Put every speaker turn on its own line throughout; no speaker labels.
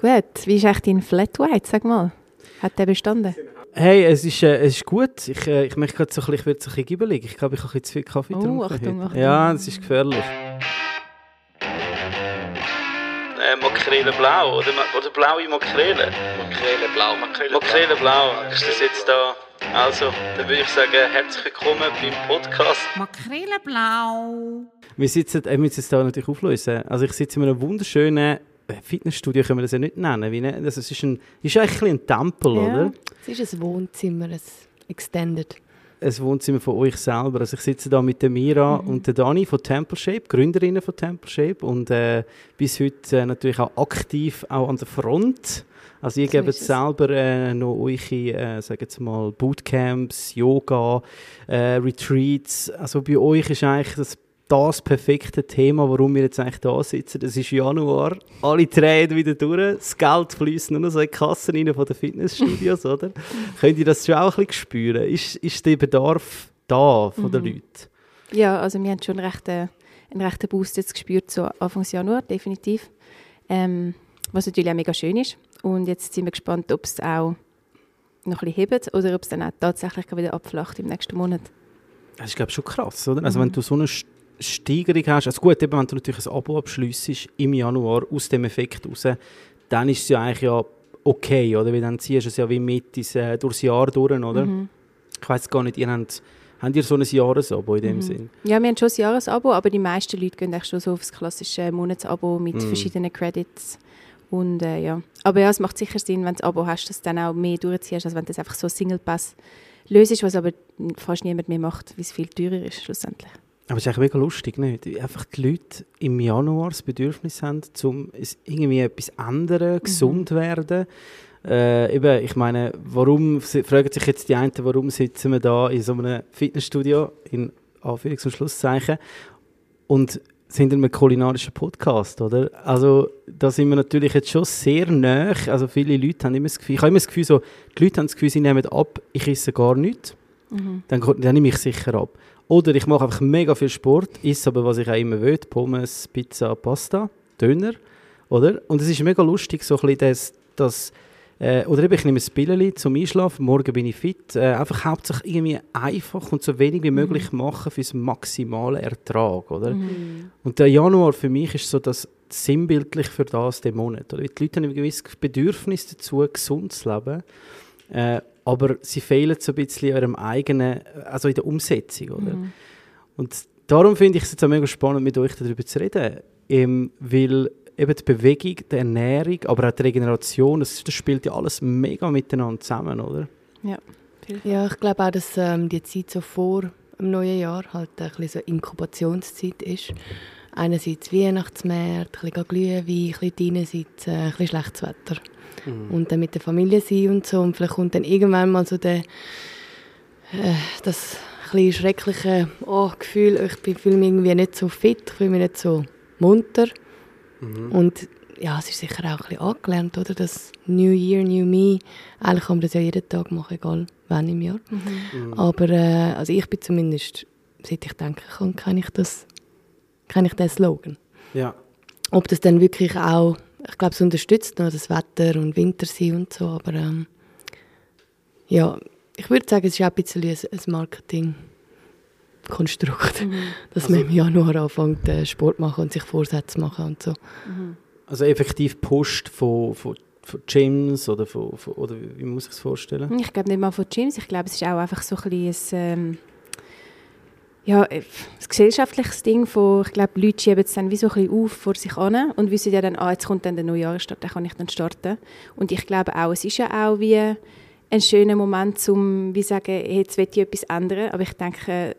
Gut, wie ist eigentlich dein Flat White, sag mal? Hat der bestanden?
Hey, es ist, äh, es ist gut. Ich, äh, ich möchte gerade so ein bisschen, ich werde so ein bisschen gibbelig. Ich glaube, ich habe zu viel Kaffee
Oh,
getrunken.
Achtung,
heute.
Achtung.
Ja, das ist gefährlich. Äh, Makrele blau oder, oder blaue Makrele?
Makrele blau, Makrele,
Makrele blau, ist das jetzt da? Also, dann würde ich sagen, herzlich willkommen beim Podcast.
Makreleblau.
Wir sitzen, äh, müssen es da natürlich auflösen. Also ich sitze in einem wunderschönen Fitnessstudio, können wir das ja nicht nennen. Wie, ne- das ist, ein, ist eigentlich ein, Tempel, oder?
Es ist ein Wohnzimmer, ein Extended.
ein Wohnzimmer von euch selber. Also ich sitze da mit der Mira und der Dani von Temple Shape, Gründerinnen von Temple Shape und äh, bis heute äh, natürlich auch aktiv auch an der Front. Also ihr
So
gebt
es.
selber äh, noch eure, äh, sagen jetzt mal, Bootcamps, Yoga, äh, Retreats. Also bei euch ist eigentlich das, das perfekte Thema, warum wir jetzt eigentlich da sitzen. Es ist Januar, alle drehen wieder durch, das Geld fließt nur noch so in die Kassen rein von den Fitnessstudios, oder? Könnt ihr das schon auch ein bisschen spüren? Ist, ist der Bedarf da von den Leuten?
Ja, also wir haben schon recht, äh, einen rechten Boost jetzt gespürt, so Anfang Januar, definitiv. Ähm, was natürlich auch mega schön ist. Und jetzt sind wir gespannt, ob es auch noch ein bisschen hebt oder ob es dann auch tatsächlich wieder abflacht im nächsten Monat.
Das ist, glaube ich, schon krass, oder? Also wenn du so eine St- Steigerung hast, also gut, eben, wenn du natürlich ein Abo abschliessest im Januar aus dem Effekt raus, dann ist es ja eigentlich ja okay, oder? Weil dann ziehst du es ja wie mit ins, äh, durchs Jahr durch, oder? Ich weiß gar nicht, ihr habt, habt ihr so ein Jahresabo in dem Sinn?
Ja, wir haben schon ein Jahresabo, aber die meisten Leute gehen eigentlich schon so auf das klassische Monatsabo mit
Mhm.
verschiedenen Credits. Und äh, ja, aber ja, es macht sicher Sinn, wenn du ein Abo hast, dass du dann auch mehr durchziehst, als wenn du das einfach so Single Pass löst, was aber fast niemand mehr macht, weil es viel teurer ist schlussendlich.
Aber es ist eigentlich mega lustig, nicht? Wie Einfach die Leute im Januar das Bedürfnis haben, um irgendwie etwas ändern, gesund werden. Äh, eben, ich meine, warum, fragen sich jetzt die einen, warum sitzen wir da in so einem Fitnessstudio, in Anführungs- und Schlusszeichen, und sind in einem kulinarischen Podcast, oder? Also, da sind wir natürlich jetzt schon sehr nah. Also, viele Leute haben immer das Gefühl, ich habe immer das Gefühl, so, die Leute haben das Gefühl, sie nehmen ab, ich esse gar nichts. Dann, ko- dann nehme ich sicher ab. Oder ich mache einfach mega viel Sport, esse aber, was ich auch immer will, Pommes, Pizza, Pasta, Döner, oder? Und es ist mega lustig, so ein bisschen das, das äh, oder eben, ich nehme ein Pilleli zum Einschlafen, morgen bin ich fit, äh, einfach hauptsächlich irgendwie einfach und so wenig wie möglich machen für das maximale Ertrag, oder? Und der Januar für mich ist so das sinnbildlich für das, der Monat, oder? Die Leute haben ein gewisses Bedürfnis dazu, gesund zu leben, äh, aber sie fehlen so ein bisschen in ihrem eigenen, also in der Umsetzung, oder? Und darum finde ich es jetzt auch mega spannend, mit euch darüber zu reden, ähm, weil eben die Bewegung, die Ernährung, aber auch die Regeneration, das, das spielt ja alles mega miteinander zusammen, oder?
Ja,
Ja, ich glaube auch, dass ähm, die Zeit so vor dem neuen Jahr halt ein bisschen so Inkubationszeit ist. Einerseits Weihnachtsmärkte, ein bisschen Glühwein, ein bisschen dreinerseits äh, ein bisschen schlechtes Wetter. Und dann mit der Familie sein und so. Und vielleicht kommt dann irgendwann mal so der, äh, das ein schreckliche oh, Gefühl, ich bin- fühle mich irgendwie nicht so fit, ich fühle mich nicht so munter. Und ja, es ist sicher auch ein bisschen angelernt, oder? Das New Year, New Me. Eigentlich kann man das ja jeden Tag machen, egal wann im Jahr. Aber äh, also ich bin zumindest, seit ich denken kann, kenne ich das, kenne ich den Slogan.
Ja.
Ob das dann wirklich auch, ich glaube, es unterstützt noch das Wetter und Winter sein und so, aber ähm, ja, ich würde sagen, es ist auch ein bisschen ein, ein Marketingkonstrukt, dass man im Januar anfängt, äh, Sport machen und sich Vorsätze machen und so.
Also effektiv Post von, von, von Gyms oder von, von, oder wie muss ich es vorstellen?
Ich glaube nicht mal von Gyms, ich glaube, es ist auch einfach so ein bisschen ein, ähm, ja, äh, ein gesellschaftliches Ding von, ich glaube, Leute schieben es dann wie so ein bisschen auf vor sich an und wissen ja dann, ah, jetzt kommt dann der Neujahrsstart, dann kann ich dann starten. Und ich glaube auch, es ist ja auch wie ein schöner Moment, um wie sagen, jetzt will ich etwas ändern, aber ich denke, äh,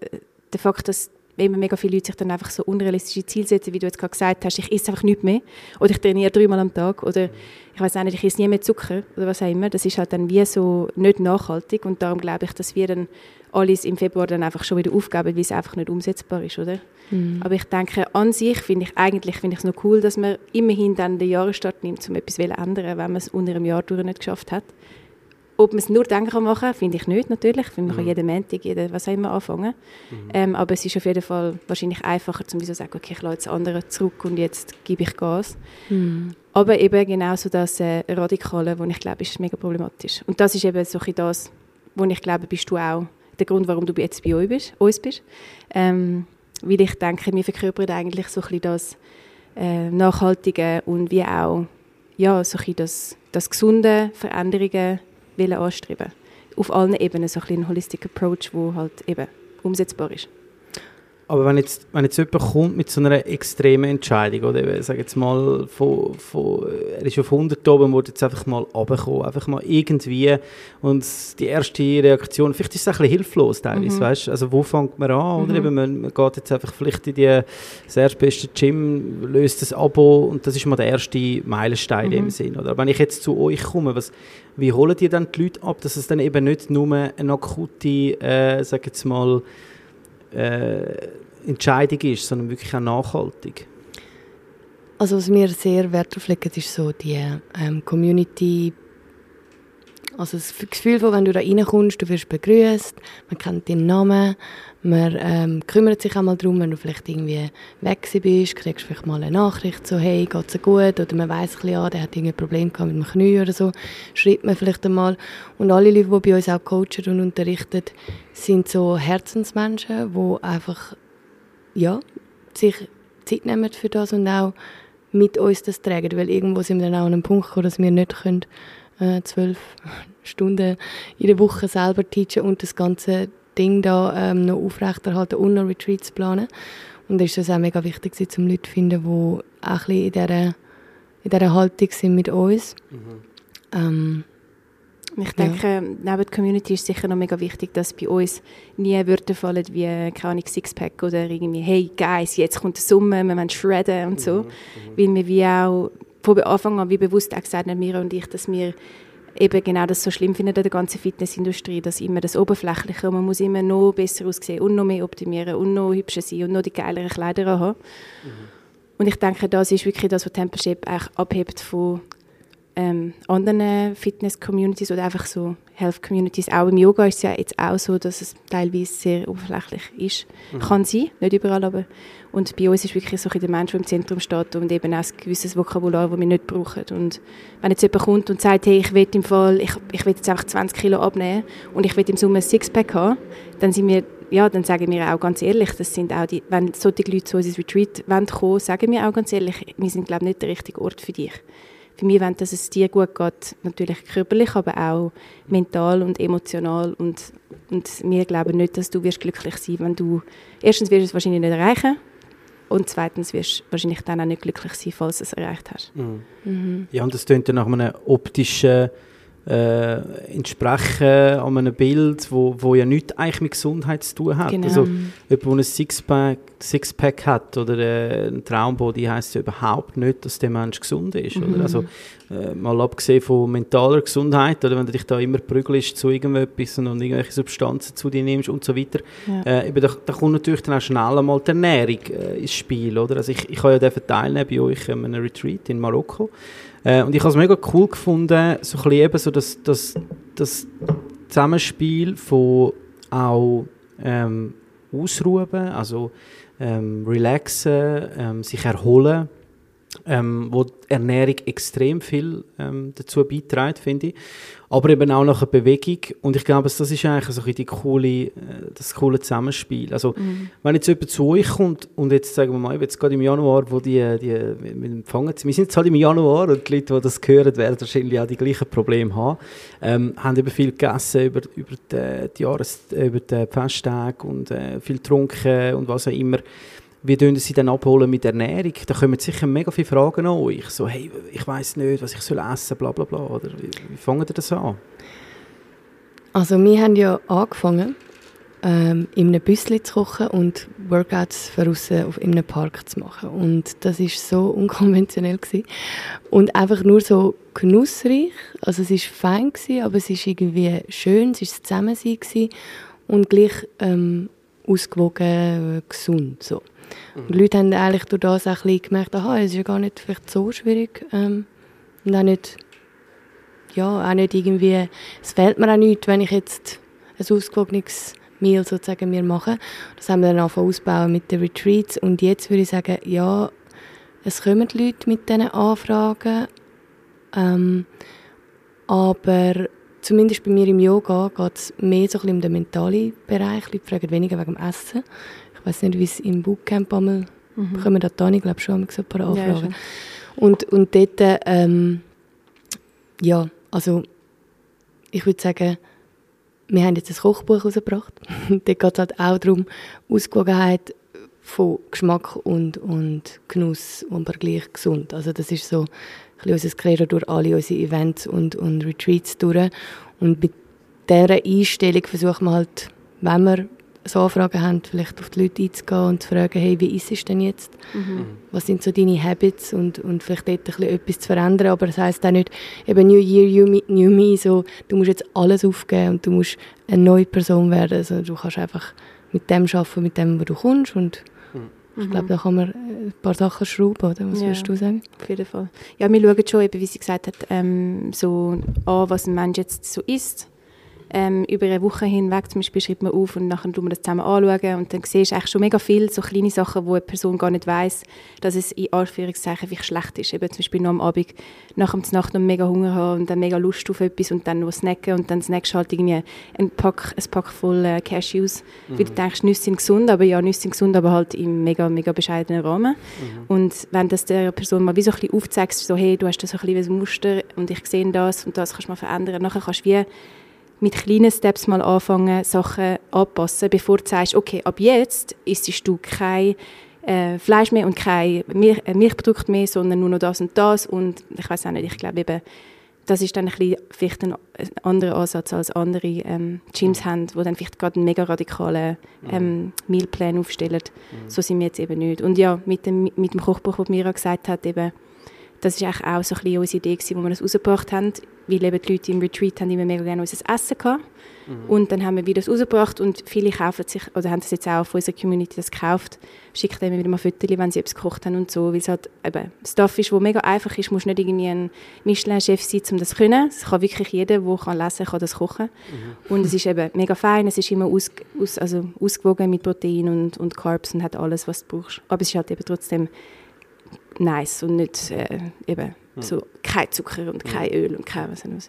der Fakt, dass immer mega viele Leute sich dann einfach so unrealistische Ziele setzen, wie du jetzt gerade gesagt hast, ich esse einfach nichts mehr oder ich trainiere dreimal am Tag oder ich weiß auch nicht, ich esse nie mehr Zucker oder was auch immer. Das ist halt dann wie so nicht nachhaltig und darum glaube ich, dass wir dann alles im Februar dann einfach schon wieder aufgeben, weil es einfach nicht umsetzbar ist, oder? Aber ich denke, an sich finde ich eigentlich finde ich es noch cool, dass man immerhin dann den Jahresstart nimmt, um etwas zu ändern, wenn man es unter einem Jahr durch nicht geschafft hat. Ob man es nur dann kann machen kann, finde ich nicht natürlich. Ich finde, man kann jeden Montag, jeden, was auch immer anfangen. Ähm, aber es ist auf jeden Fall wahrscheinlich einfacher, um so zu sagen, okay, ich lasse jetzt andere zurück und jetzt gebe ich Gas. aber eben genau so das äh, Radikale, wo ich glaube, ist mega problematisch. Und das ist eben so ein das, wo ich glaube, bist du auch der Grund, warum du jetzt bei uns bist. Uns bist. Ähm, weil ich denke, wir verkörpern eigentlich so ein bisschen das äh, Nachhaltige und wie auch ja, so ein bisschen das, das gesunde Veränderungen anstreben. Auf allen Ebenen so ein ein holistic Approach, der halt eben umsetzbar ist.
Aber wenn jetzt, wenn jetzt jemand kommt mit so einer extremen Entscheidung, oder ich sage jetzt mal, von, von, er ist auf 100 oben und wird jetzt einfach mal runterkommen, einfach mal irgendwie und die erste Reaktion, vielleicht ist es ein bisschen hilflos teilweise, mhm. weißt? also wo fängt man an, oder? Mhm. Eben, man, man geht jetzt einfach vielleicht in die, das erstbeste Gym, löst das Abo und das ist mal der erste Meilenstein mhm. in dem mhm. Sinn, oder? Wenn ich jetzt zu euch komme, was, wie holen die dann die Leute ab, dass es dann eben nicht nur eine akute, äh, sag jetzt mal, äh, Entscheidung ist, sondern wirklich auch nachhaltig.
Also was mir sehr Wert darauf legt, ist so die ähm, Community, also das Gefühl von, wenn du da reinkommst, du wirst begrüßt, man kennt deinen Namen, man ähm, kümmert sich auch mal darum, wenn du vielleicht irgendwie weg bist, kriegst vielleicht mal eine Nachricht, so hey, geht's dir gut? Oder man weiß ein bisschen, ah, der hat ein Problem mit dem Knie oder so, schreibt man vielleicht einmal. Und alle Leute, die bei uns auch coachen und unterrichten, sind so Herzensmenschen, die einfach ja, sich Zeit nehmen für das und auch mit uns das tragen, weil irgendwo sind wir dann auch an einem Punkt gekommen, dass wir nicht können, äh, zwölf Stunden in der Woche selber teachen und das ganze Ding da ähm, noch aufrechterhalten und noch Retreats planen. Und da ist es auch mega wichtig, um Leute zu finden, die auch ein bisschen in dieser, in dieser Haltung sind mit uns. Mhm. Ähm,
ich denke, ja. neben der Community ist sicher noch mega wichtig, dass bei uns nie Wörter fallen wie, keine Ahnung, Sixpack oder irgendwie, hey, Guys, jetzt kommt der Sommer, wir wollen shredden und so. Mhm, mhm. Weil wir wie auch von Anfang an wie bewusst auch gesagt haben, Mira und ich, dass wir eben genau das so schlimm finden in der ganzen Fitnessindustrie, dass immer das Oberflächliche, man muss immer noch besser aussehen und noch mehr optimieren und noch hübscher sein und noch die geileren Kleider haben. Mhm. Und ich denke, das ist wirklich das, was Tempership eigentlich abhebt von ähm, anderen Fitness-Communities oder einfach so Health-Communities. Auch im Yoga ist es ja jetzt auch so, dass es teilweise sehr oberflächlich ist. Mhm. Kann sein, nicht überall, aber und bei uns ist wirklich so der Mensch, der im Zentrum steht und eben auch ein gewisses Vokabular, das wir nicht brauchen. Und wenn jetzt jemand kommt und sagt, hey, ich will im Fall, ich, ich will jetzt einfach 20 Kilo abnehmen und ich will im Sommer ein Sixpack haben, dann sind wir ja, dann sagen wir auch ganz ehrlich, das sind auch die, wenn solche Leute zu unserem Retreat kommen sagen wir auch ganz ehrlich, wir sind, glaube ich, nicht der richtige Ort für dich für mich wenn dass es dir gut geht, natürlich körperlich, aber auch mental und emotional und, und wir glauben nicht, dass du wirst glücklich sein, wenn du, erstens wirst du es wahrscheinlich nicht erreichen und zweitens wirst du wahrscheinlich dann auch nicht glücklich sein, falls du es erreicht hast.
Mhm. Mhm. Ja, und das klingt dann nach einem optischen äh, entsprechen an einem Bild, wo, wo ja nichts eigentlich mit Gesundheit zu tun hat. Genau. Also jemand, der ein Sixpack, Sixpack hat oder äh, ein Traumbody, heisst ja überhaupt nicht, dass der Mensch gesund ist. Mhm. Oder? Also äh, mal abgesehen von mentaler Gesundheit, oder wenn du dich da immer prügelst zu irgendetwas und irgendwelche Substanzen zu dir nimmst und so weiter, ja. äh, eben, da, da, kommt natürlich dann auch schnell einmal die Ernährung äh, ins Spiel. Oder? Also ich, ich habe ja teilnehmen bei euch an einem Retreat in Marokko. Äh, und ich habe es mega cool gefunden, so ein bisschen eben so das, das, das Zusammenspiel von auch ähm, Ausruhen, also ähm, relaxen, ähm, sich erholen, ähm, wo die Ernährung extrem viel ähm, dazu beiträgt, finde ich aber eben auch nach einer Bewegung. Und ich glaube, das ist eigentlich so die coole, äh, das coole Zusammenspiel. Also, mhm. wenn jetzt jemand zu euch kommt und jetzt sagen wir mal, jetzt gerade im Januar, wo die, die wir empfangen, wir sind jetzt halt im Januar und die Leute, die das hören, werden wahrscheinlich auch die gleichen Probleme haben, ähm, haben eben viel gegessen über, über die, die Jahres-, über die Festtage und äh, viel getrunken und was auch immer wie tun sie dann abholen mit Ernährung? Da kommen sicher mega viele Fragen an euch. So, hey, ich weiß nicht, was ich soll essen, bla bla bla. Oder wie, wie fangen ihr das an?
Also wir haben ja angefangen, ähm, in einem Büsschen zu kochen und Workouts draussen auf in einem Park zu machen. Und das ist so unkonventionell gewesen. und einfach nur so genussreich. Also es ist fein gewesen, aber es ist irgendwie schön, es ist Zusammensein gewesen und gleich ähm, ausgewogen, gesund so. Und die Leute haben eigentlich durch das auch ein gemerkt, aha, es ist ja gar nicht vielleicht so schwierig ähm, und auch nicht, ja, auch nicht irgendwie, es fehlt mir auch nichts, wenn ich jetzt ein ausgewogenes Meal sozusagen mir mache. Das haben wir dann angefangen ausbauen mit den Retreats und jetzt würde ich sagen, ja, es kommen Leute mit diesen Anfragen Ähm, aber zumindest bei mir im Yoga geht es mehr so ein bisschen um den mentalen Bereich. Leute fragen weniger wegen dem Essen. Ich weiß nicht, wie es im Bootcamp einmal mhm. bekommen da Tani, glaube schon so ein paar Anfragen. Ja, und, und dort, ähm, ja, also ich würde sagen, wir haben jetzt ein Kochbuch herausgebracht. dort geht es halt auch darum, Ausgewogenheit von Geschmack und, und Genuss, aber gleich gesund. Also das ist so unser Credo durch alle unsere Events und, und Retreats durch. Und mit dieser Einstellung versuchen wir halt, wenn wir so Anfragen haben, vielleicht auf die Leute einzugehen und zu fragen, hey, wie ist es denn jetzt? Mhm. Was sind so deine Habits? Und, und vielleicht dort ein bisschen etwas zu verändern. Aber das heisst auch nicht, eben New Year, New Me, so, du musst jetzt alles aufgeben und du musst eine neue Person werden. Also du kannst einfach mit dem arbeiten, mit dem, wo du kommst und ich mhm. glaube, da kann man ein paar Sachen schrauben, oder? Was ja, würdest du sagen?
Auf jeden Fall. Ja, wir schauen schon, eben, wie sie gesagt hat, ähm, so an, was ein Mensch jetzt so ist ähm, über eine Woche hinweg zum Beispiel schreibt man auf und dann schauen wir das zusammen anschauen und dann siehst du eigentlich schon mega viel so kleine Sachen, wo eine Person gar nicht weiß, dass es in Anführungszeichen vielleicht schlecht ist. Eben zum Beispiel noch am Abend nach dem Nacht noch mega Hunger haben und dann mega Lust auf etwas und dann noch snacken und dann snackst du halt irgendwie ein Pack, ein Pack voll äh, Cashews, mhm. weil du denkst, Nüsse sind gesund, aber ja, Nüsse sind gesund, aber halt im mega, mega bescheidenen Rahmen. Mhm. Und wenn das der Person mal wie so ein bisschen aufzeigst, so hey, du hast das so ein bisschen ein Muster und ich sehe das und das kannst du mal verändern, nachher kannst du wie mit kleinen Steps mal anfangen, Sachen anpassen, bevor du sagst, okay, ab jetzt isst du kein äh, Fleisch mehr und kein Milch, äh, Milchprodukt mehr, sondern nur noch das und das und ich weiß auch nicht, ich glaube eben, das ist dann ein bisschen vielleicht ein, anderer Ansatz als andere ähm, Gyms haben, die dann vielleicht gerade einen mega radikalen ähm, Mealplan aufstellen. Mhm. So sind wir jetzt eben nicht. Und ja, mit dem, mit dem Kochbuch, das Mira gesagt hat, eben, das war auch so ein bisschen unsere Idee, gewesen, wo wir das rausgebracht haben, weil eben die Leute im Retreat haben immer mega gerne unser Essen gehabt. Mhm. Und dann haben wir wieder das rausgebracht und viele kaufen sich, oder haben das jetzt auch von unserer Community das gekauft, schicken dann wieder mal Fotos, wenn sie etwas gekocht haben und so, weil es halt eben Stuff ist, wo mega einfach ist, muss nicht irgendwie ein Michelin-Chef sein, um das zu können. Es kann wirklich jeder, der kann lesen kann, das kochen. Mhm. Und es ist eben mega fein, es ist immer aus, aus, also ausgewogen mit Protein und, und Carbs und hat alles, was du brauchst. Aber es ist halt eben trotzdem nice und nicht äh, eben hm. so kein Zucker und kein Öl und kein was auch immer.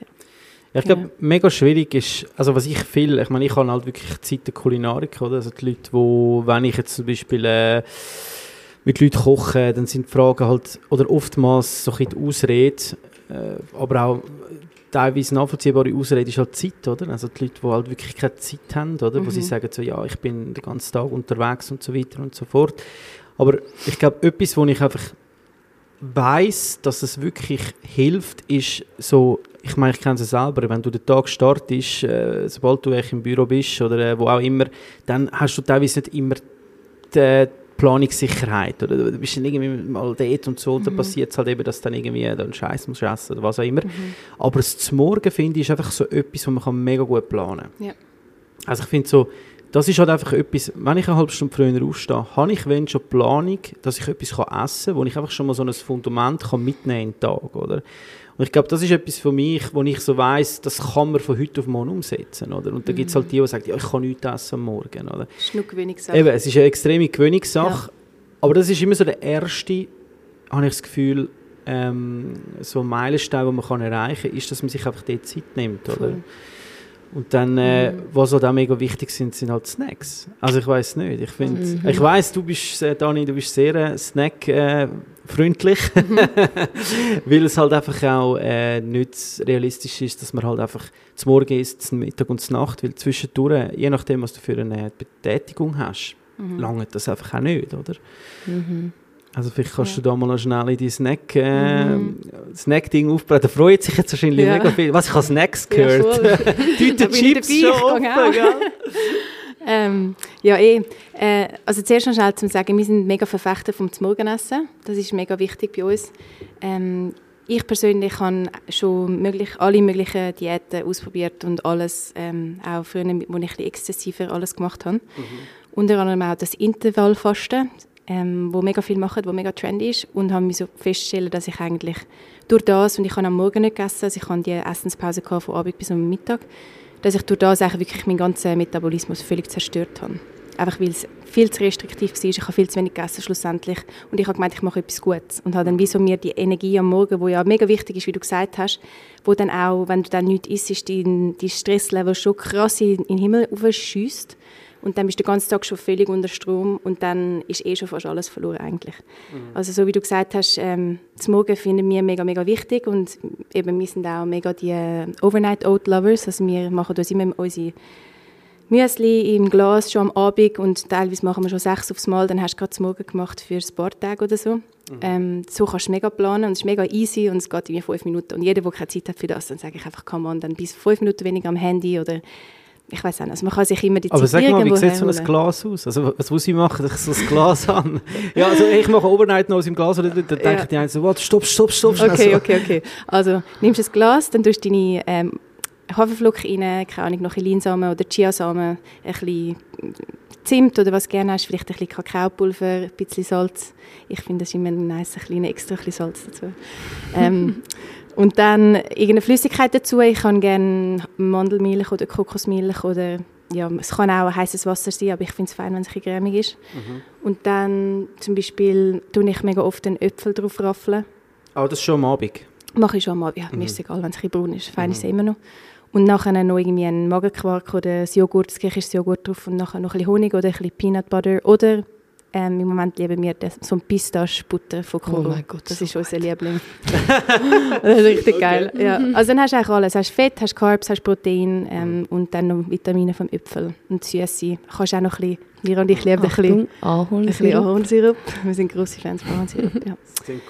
Ja, ich glaube, ja. mega schwierig ist, also was ich viel, ich meine, ich habe halt wirklich Zeit der Kulinarik, oder? Also die Leute, wo, wenn ich jetzt zum Beispiel äh, mit Leuten koche, dann sind die Fragen halt, oder oftmals so ein bisschen die Ausrede, äh, aber auch teilweise nachvollziehbare Ausrede ist halt Zeit, oder? Also die Leute, die halt wirklich keine Zeit haben, oder? Mhm. Wo sie mhm. sagen so, ja, ich bin den ganzen Tag unterwegs und so weiter und so fort. Aber ich glaube, etwas, wo ich einfach weiß, dass es wirklich hilft, ist so, ich meine, ich kenne es selber, wenn du den Tag startest, äh, sobald du im Büro bist oder äh, wo auch immer, dann hast du teilweise nicht immer die Planungssicherheit oder du bist dann irgendwie mal dort und so und dann mhm. passiert es halt eben, dass du dann irgendwie dann Scheiß musst essen oder was auch immer. Mhm. Aber das Morgen, finde ich, ist einfach so etwas, was man mega gut planen kann. Ja. Also ich finde so, das ist halt einfach etwas, wenn ich eine halbe Stunde früher aufstehe, habe ich wenn schon Planung, dass ich etwas kann essen kann, wo ich einfach schon mal so ein Fundament kann mitnehmen den Tag, oder? Und ich glaube, das ist etwas für mich, wo ich so weiss, das kann man von heute auf morgen umsetzen, oder? Und da mhm. gibt es halt die, die sagen, ja, ich kann nichts essen am Morgen, oder?
Das ist nur Gewöhnungssache.
Eben, es ist eine extreme Gewöhnungssache, ja. aber das ist immer so der erste, habe ich das Gefühl, ähm, so ein Meilenstein, den man kann erreichen kann, ist, dass man sich einfach dort Zeit nimmt, oder? Cool. Und dann, äh, mhm. was halt auch mega wichtig sind, sind halt Snacks. Also ich weiß nicht. Ich finde, mhm. ich weiß, du bist, äh, Dani, du bist sehr äh, Snack äh, mhm. weil es halt einfach auch äh, nicht realistisch ist, dass man halt einfach zum Morgen isst, zum Mittag und zur Nacht, weil zwischendurch, je nachdem, was du für eine Betätigung hast, mhm. lange das einfach auch nicht, oder? Mhm. Also vielleicht kannst ja. du da mal noch schnell in die Snack, äh, mhm. Snack-Ding aufbrechen. Da freut sich jetzt wahrscheinlich ja. mega viel. Was, ich habe Snacks gehört. Ja, Tüte Chips schon offen,
ähm, ja, eh. Äh, also zuerst noch schnell zu sagen, wir sind mega Verfechter vom Zmorgenessen. Das ist mega wichtig bei uns. Ähm, ich persönlich habe schon möglich, alle möglichen Diäten ausprobiert und alles, ähm, auch früher, wo ich ein exzessiver alles gemacht habe. Mhm. Unter anderem auch das Intervallfasten ähm, wo mega viel machen, wo mega trendy ist und habe mich so feststellen, dass ich eigentlich durch das, und ich habe am Morgen nicht gegessen, also ich hatte die Essenspause von Abend bis am Mittag, dass ich durch das wirklich meinen ganzen Metabolismus völlig zerstört habe. einfach weil es viel zu restriktiv war. Ich habe viel zu wenig gegessen schlussendlich und ich habe gemeint, ich mache etwas Gutes und habe dann wie so mir die Energie am Morgen, wo ja mega wichtig ist, wie du gesagt hast, wo dann auch, wenn du dann nichts isst, dein, dein Stresslevel schon krass in, in den Himmel aufschießt und dann bist du den ganzen Tag schon völlig unter Strom und dann ist eh schon fast alles verloren eigentlich. Mhm. Also so wie du gesagt hast, ähm, das Morgen finden wir mega, mega wichtig und eben wir sind auch mega die äh, Overnight Oat Lovers, also wir machen uns immer unsere Müsli im Glas schon am Abend und teilweise machen wir schon sechs aufs Mal, dann hast du gerade das Morgen gemacht für Tage oder so. Mhm. Ähm, so kannst du mega planen und es ist mega easy und es geht in fünf Minuten. Und jeder, der keine Zeit hat für das, dann sage ich einfach, come on, dann bis fünf Minuten weniger am Handy oder ich weiß nicht, also man kann sich immer die
Aber Zeit sag mal, wie sieht so ein Glas aus? Also was muss ich machen, dass ich so ein Glas habe? ja, also ich mache Overnight noch aus dem Glas, oder dann denke ja. die einen so, warte, stopp, stopp, stopp,
Okay, so. okay, okay. Also nimmst du ein Glas, dann tust du deine ähm, Haferflocken rein, keine Ahnung, noch ein Linsamen oder Chiasamen, ein bisschen Zimt oder was du gerne hast, vielleicht ein bisschen Kakaopulver, ein bisschen Salz. Ich finde, das ist immer nice, ein bisschen extra ein bisschen Salz dazu. ähm, und dann irgendeine Flüssigkeit dazu. Ich kann gerne Mandelmilch oder Kokosmilch oder ja, es kann auch heißes Wasser sein, aber ich finde es fein, wenn es ein cremig ist. Mhm. Und dann zum Beispiel tue ich mega oft einen Äpfel drauf raffeln.
Aber oh, das schon am Abend?
Mache ich schon am Abend, ja, mhm. mir ist es egal, wenn es ein braun ist, fein mhm. ist es immer noch. Und nachher noch irgendwie einen Magenquark oder das Joghurt, das griechische Joghurt drauf und nachher noch ein bisschen Honig oder ein bisschen Peanut Butter oder ähm, Im Moment lieben wir das, so ein Pistache-Butter von Koro. Oh mein Gott, das so ist unser Liebling. das ist richtig okay. geil. Ja. Also dann hast du eigentlich alles. Du hast Fett, hast Carbs, hast Protein ähm, und dann noch Vitamine vom Äpfel und Süße. Kannst auch noch ein bisschen, wir und ich lieben ein bisschen Ahornsirup. Wir sind grosse Fans von Ahornsirup. Ja.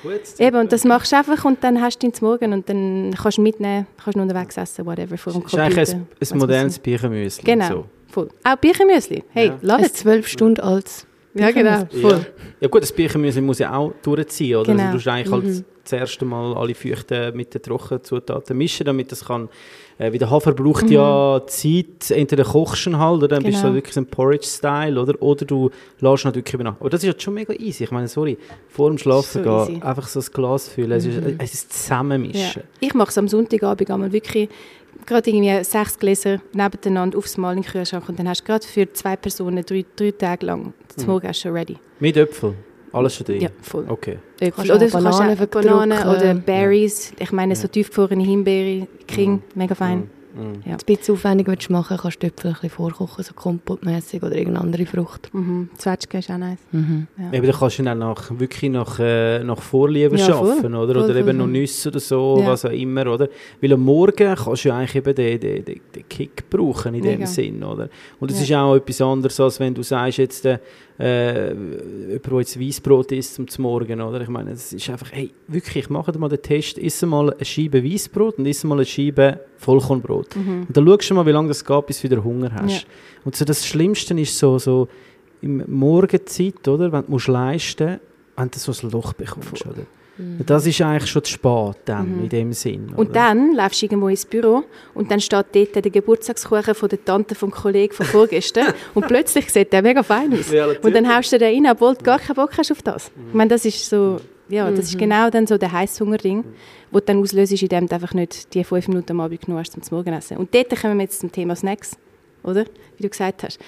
Gut. Das Eben, und das machst du einfach und dann hast du ihn zum Morgen und dann kannst du mitnehmen, kannst du unterwegs essen, whatever, vor dem
Computer. Das ist eigentlich ein, ein modernes Birchenmüsli.
Genau, so. voll. Auch Birchenmüsli. Hey, ja.
lass es. zwölf Stunden altes
ja, genau. Voll.
Ja. ja gut, das Büchermüsli muss ja auch durchziehen, oder? Genau. Also du musst eigentlich halt mhm. halt das erste Mal alle Feuchten mit den Trockenzutaten mischen, damit das kann... Äh, wie der Hafer braucht mhm. ja Zeit, entweder kochst du halt, oder dann genau. bist du genau. wirklich so ein Porridge-Style, oder? Oder du lässt halt wirklich nach. Aber das ist halt schon mega easy. Ich meine, sorry, vor dem Schlafen so gehen, einfach so ein Glas füllen, mhm. es, ist, es ist zusammenmischen.
Ja. Ich mache es am Sonntagabend einmal wirklich gerade irgendwie sechs Gläser nebeneinander aufs Mal in den Kühlschrank und dann hast du gerade für zwei Personen drei, drei Tage lang das mhm. Morgenessen ready.
Mit Äpfel? Alles schon drin?
Ja, voll.
Okay.
Äpfel. Oder Bananen, Bananen oder Berries. Ich meine, so tiefgefrorene Himbeere, King, mhm. mega fein. Mhm.
Mhm. Ja. Ein bisschen aufwendig willst du machen, kannst du ein bisschen vorkochen, so kompottmäßig oder irgendeine andere Frucht.
Mhm. Zwetschge ist auch nice.
Mhm. Ja. Eben, dann kannst du dann nach, wirklich nach, äh, nach Vorliebe ja, schaffen, oder? Voll, oder voll, eben voll. noch Nüsse oder so, ja. was auch immer, oder? Weil am Morgen kannst du eigentlich eben den, den, den, den Kick brauchen in dem Sinn, oder? Und es ist auch etwas anderes, als wenn du sagst, jetzt, äh, äh, jemand, der jetzt Weissbrot isst zum Morgen, oder? Ich meine, es ist einfach, hey, wirklich, mach mal den Test, iss mal eine Scheibe Weissbrot und iss mal eine Scheibe Vollkornbrot. Mhm. Und dann schaust du mal, wie lange das geht, bis du wieder Hunger hast. Ja. Und so das Schlimmste ist so, so im Morgenzeit, oder? Wenn du musst leisten musst, wenn du so ein Loch bekommst, oder? Mhm. Das ist eigentlich schon zu spät dann, mhm. in dem Sinn.
Oder? Und dann läufst du irgendwo ins Büro und dann steht dort der Geburtstagskuchen von der Tante vom Kollegen von vorgestern und plötzlich sieht der mega fein aus. Und dann haust du den rein, obwohl du gar keinen Bock hast auf das. Mhm. Ich meine, das ist so, ja, das ist mhm. genau dann so der Heißhungerding, mhm. wo du dann auslöst, indem du einfach nicht die fünf Minuten am Abend genug hast zum Morgenessen. Und dort kommen wir jetzt zum Thema Snacks, oder? Wie du gesagt hast.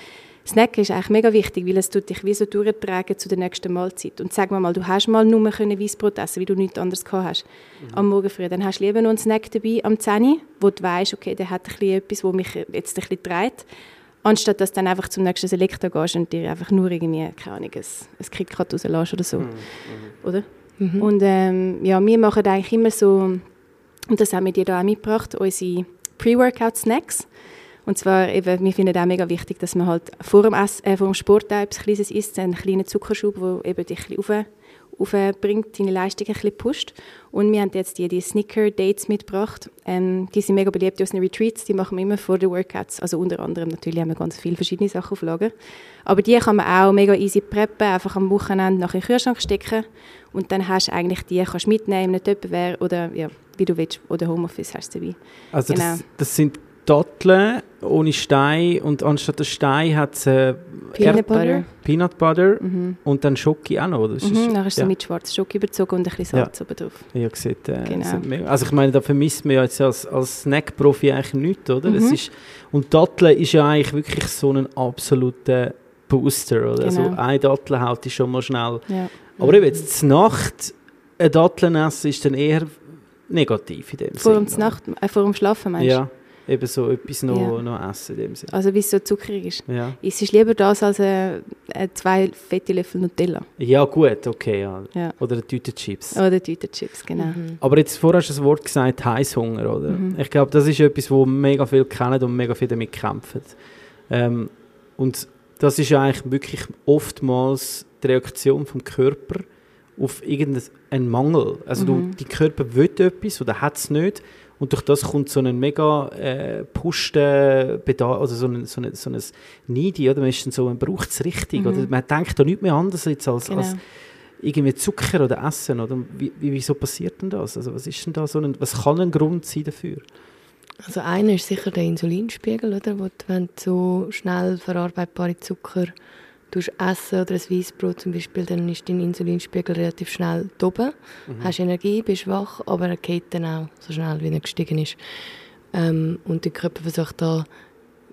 Snacken ist eigentlich mega wichtig, weil es tut dich wie so durchtragen zu der nächsten Mahlzeit. Und sag mal, du hast mal nur können Weissbrot essen, weil du nichts anderes gehabt hast mhm. am Morgen früh. Dann hast du lieber noch einen Snack dabei am 10 wo du weißt, okay, der hat ein etwas, was mich jetzt ein bisschen treibt. Anstatt dass du dann einfach zum nächsten Selektor gehst und dir einfach nur irgendwie, keine Ahnung, ein, ein KitKat rauslässt oder so. Mhm. Oder? Mhm. Und ähm, ja, wir machen eigentlich immer so, und das haben wir dir da auch mitgebracht, unsere Pre-Workout-Snacks. Und zwar eben, wir finden auch mega wichtig, dass man halt vor dem, Ess, äh, vor dem Sport etwas Kleines isst, einen kleinen Zuckerschub, der eben dich ein bisschen aufbringt, deine Leistung ein bisschen pusht. Und wir haben jetzt die, die Snicker-Dates mitgebracht. Ähm, die sind mega beliebt aus den Retreats, die machen wir immer vor den Workouts. Also unter anderem natürlich haben wir ganz viele verschiedene Sachen auf Lager. Aber die kann man auch mega easy preppen, einfach am Wochenende nach in den Kühlschrank stecken und dann hast du eigentlich die, kannst mitnehmen, nicht jemand oder ja, wie du willst, oder Homeoffice hast du dabei.
Also genau. das, das sind Datteln ohne Stein und anstatt der Stein hat es äh,
Peanut Butter,
Peanut Butter mhm. und dann Schoki auch noch, oder?
Mhm, ist, dann du ja. mit schwarzem Schoki überzogen und ein bisschen Salz ja. oben drauf.
Ja, sieht, äh, genau. also ich meine, da vermisst man ja jetzt als, als Snack-Profi eigentlich nichts, oder? Mhm. Es ist, und Datteln ist ja eigentlich wirklich so ein absoluter Booster oder
Genau.
so. Eine Dattel haut dich schon mal schnell.
Ja.
Aber eben jetzt zur Nacht eine Dattel essen ist dann eher negativ in dem
Vor
Sinn.
dem, Nacht, äh, vor dem Schlafen meinst du?
Ja, eben so etwas noch,
Ja.
noch essen in dem Sinn.
Also wie es so zuckrig ist.
Ja.
Es ist lieber das als äh, äh, zwei fette Löffel Nutella.
ja, gut, okay. Ja.
Ja.
Oder eine Tüte Chips.
Oder Tütenchips, genau.
Mhm.
Aber jetzt vorher hast du das Wort gesagt, Heißhunger, oder?
Mhm.
Ich glaube, das ist etwas, wo mega viel kennen und mega viel damit kämpfen. Ähm, und das ist ja eigentlich wirklich oftmals die Reaktion vom Körper auf irgendeinen Mangel. Also du,
Mhm.
die Körper will etwas oder hat es nicht und durch das kommt so ein mega äh, pushter Bedarf, also so ein, so ein, so ein Needy, oder? Man ist so, man braucht es richtig,
Mhm.
oder? Man denkt da nichts mehr anders jetzt als,
Genau.
als irgendwie Zucker oder Essen, oder? Wie, wie, wieso passiert denn das? Also was ist denn da so ein, was kann ein Grund sein dafür?
Also einer ist sicher der Insulinspiegel, oder? Wo wenn du so schnell verarbeitbare Zucker tust essen oder ein Weißbrot zum Beispiel, dann ist dein Insulinspiegel relativ schnell oben. Hast Energie, bist wach, aber er geht dann auch so schnell, wie er gestiegen ist. Ähm, und der Körper versucht da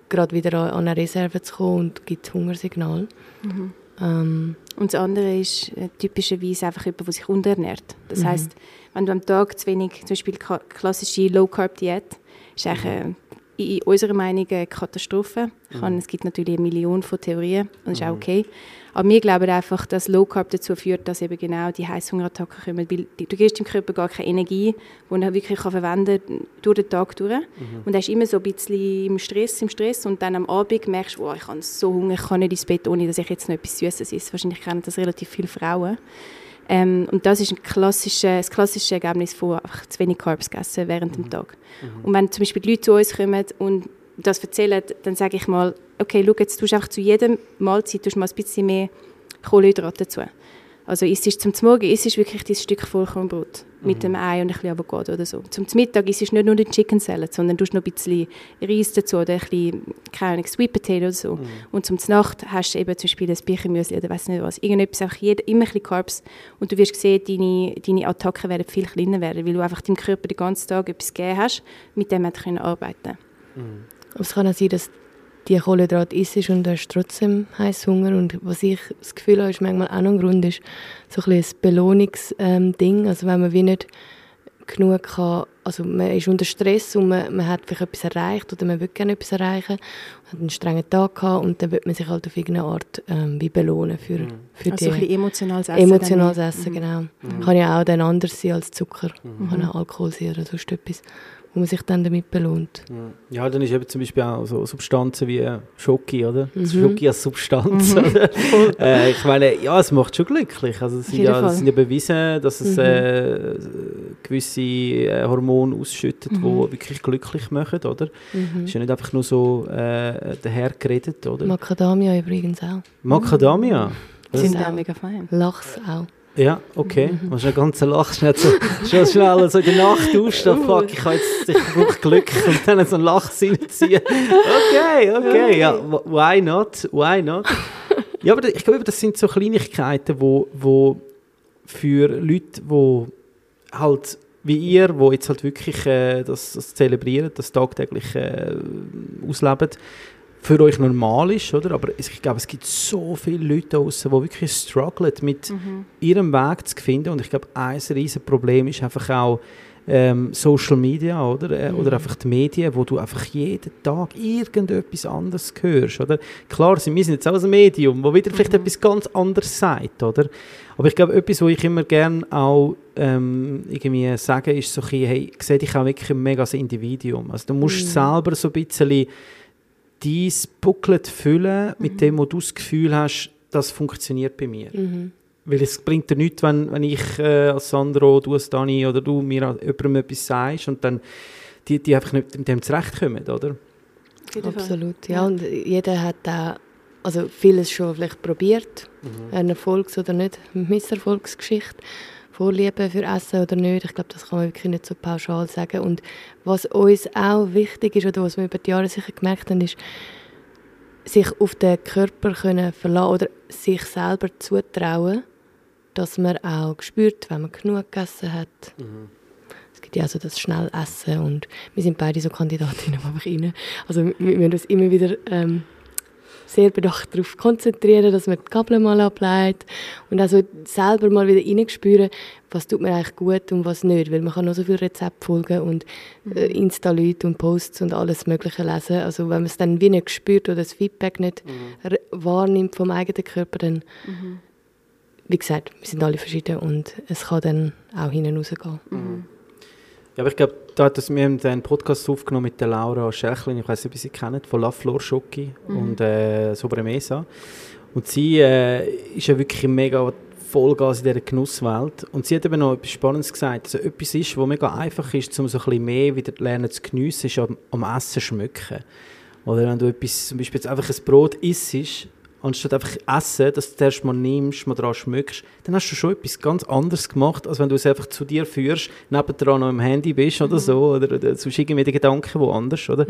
gerade wieder an, an eine Reserve zu kommen und gibt Hungersignal.
Mhm.
Ähm,
Und das andere ist äh, typischerweise einfach jemand, der sich unterernährt. Das
Mhm.
heißt, wenn du am Tag zu wenig, zum Beispiel klassische Low-Carb-Diät, ist eigentlich äh, in unserer Meinung eine Katastrophe. Kann, es gibt natürlich eine Million von Theorien und das ist auch okay. Aber wir glauben einfach, dass Low Carb dazu führt, dass eben genau die Heißhungerattacken kommen. Weil du gibst dem Körper gar keine Energie, die er wirklich kann verwenden kann, durch den Tag durch. Und er ist immer so ein bisschen im Stress, im Stress. Und dann am Abend merkst du, oh, ich habe so Hunger, ich kann nicht ins Bett, ohne dass ich jetzt noch etwas Süßes esse. Wahrscheinlich kennen das relativ viele Frauen. Ähm, und das ist ein klassische, das klassische Ergebnis von einfach zu wenig Carbs gegessen während dem Tag. Und wenn zum Beispiel die Leute zu uns kommen und das erzählen, dann sage ich mal, okay, schau, jetzt tust du einfach zu jedem Mahlzeit tust du mal ein bisschen mehr Kohlenhydrate dazu. Also isst du zum Morgen isst du wirklich dieses Stück Vollkornbrot mit dem Ei und ein bisschen Avocado oder so. Zum Mittag isst du nicht nur den Chicken Salad, sondern du noch ein bisschen Reis dazu oder ein bisschen, keine Ahnung, Sweet Potato oder so. Und zum Nacht hast du eben zum Beispiel ein Birchenmüsli oder weiß nicht was. Irgendetwas, einfach jeder, immer ein bisschen Carbs. Und du wirst sehen, deine, deine Attacken werden viel kleiner werden, weil du einfach deinem Körper den ganzen Tag etwas gegeben hast, mit dem er können arbeiten
Aber es kann auch sein, dass die Kohlenhydrate isst und du hast trotzdem Heißhunger. Und was ich das Gefühl habe, ist manchmal auch noch ein Grund, ist so ein bisschen ein Belohnungsding. Also wenn man wie nicht genug kann, also man ist unter Stress und man, man hat vielleicht etwas erreicht oder man will gerne etwas erreichen, hat einen strengen Tag gehabt und dann wird man sich halt auf irgendeine Art ähm, wie belohnen für, für
Also ein
die
bisschen emotionales Essen.
emotionales. Essen, genau. Kann ja auch dann anders sein als Zucker, kann auch Alkohol sein oder sonst etwas, wo man sich dann damit belohnt.
Ja, dann ist eben zum Beispiel auch so Substanzen wie äh, Schoki, oder?
Mhm.
Schoki als Substanz, oder? äh, ich meine, ja, es macht schon glücklich. Also es sind ja, es sind ja bewiesen, dass es
Mhm.
äh, gewisse äh, Hormone ausschüttet, die wirklich glücklich machen, oder?
Mhm.
Ist ja nicht einfach nur so äh, dahergeredet, oder?
Macadamia übrigens auch.
Macadamia. Das
sind auch- mega fein.
Lachs auch.
Ja, okay.
Mhm.
Man schnell ganz Lach, schnell so, schnell, schnell so in der Nacht aufstehen, fuck, ich habe jetzt, ich brauche Glück und dann so einen Lach reinziehen. Okay, okay, ja, wh- why not, why not? Ja, aber ich glaube, das sind so Kleinigkeiten, wo, wo für Leute, wo halt wie ihr, wo jetzt halt wirklich äh, das, das zelebrieren, das tagtäglich äh, ausleben, für euch normal ist, oder? Aber ich glaube, es gibt so viele Leute da draussen, die wirklich strugglen mit ihrem Weg zu finden. Und ich glaube, ein riesen Problem ist einfach auch ähm, Social Media, oder? Äh, Oder einfach die Medien, wo du einfach jeden Tag irgendetwas anderes hörst, oder? Klar, sie- wir sind jetzt auch ein Medium, wo wieder vielleicht etwas ganz anderes sagt, oder? Aber ich glaube, etwas, was ich immer gerne auch ähm, irgendwie sage, ist so ein bisschen, hey, sehe dich auch wirklich mega als Individuum. Also du musst selber so ein bisschen dein Booklet füllen mit dem, wo du das Gefühl hast, das funktioniert bei mir.
Mhm.
Weil es bringt dir nichts, wenn, wenn ich äh, als Sandro, du als Dani oder du mir an jemandem etwas sagst und dann die, die einfach nicht mit dem zurechtkommen, oder?
Absolut, ja. Und jeder hat auch also vieles schon vielleicht probiert, eine Erfolgs- oder nicht Misserfolgsgeschichte, Vorliebe für Essen oder nicht. Ich glaube, das kann man wirklich nicht so pauschal sagen. Und was uns auch wichtig ist oder was wir über die Jahre sicher gemerkt haben, ist, sich auf den Körper können verlassen oder sich selber zutrauen, dass man auch spürt, wenn man genug gegessen hat. Es gibt ja also das Schnellessen und wir sind beide so Kandidatinnen, einfach rein. Also wir, wir müssen uns immer wieder ähm, sehr bedacht darauf konzentrieren, dass man die Kabel mal ablegt und also selber mal wieder reinspüren, was tut mir eigentlich gut und was nicht, weil man kann noch so viele Rezepte folgen und äh, Insta-Leute und Posts und alles mögliche lesen. Also wenn man es dann wie nicht spürt oder das Feedback nicht
Mhm.
wahrnimmt vom eigenen Körper, dann, wie gesagt, wir sind alle verschieden und es kann dann auch hinten rausgehen.
Ja, aber ich glaube, da hat das, wir haben einen Podcast aufgenommen mit der Laura Schächlin, ich weiß nicht, ob Sie sie kennen, von La Flor Schoki und äh, Sobremesa. Und sie äh, ist ja wirklich mega Vollgas in dieser Genusswelt. Und sie hat eben noch etwas Spannendes gesagt. Also etwas ist, was mega einfach ist, um so ein bisschen mehr wieder lernen zu geniessen, ist am, am Essen schmecken. Oder wenn du etwas, zum Beispiel jetzt einfach ein Brot isst, anstatt einfach essen, dass du das erst mal nimmst, mal dran schmückst, dann hast du schon etwas ganz anderes gemacht, als wenn du es einfach zu dir führst, nebendran noch im Handy bist oder so, oder, oder sonst irgendwie die Gedanken woanders, oder?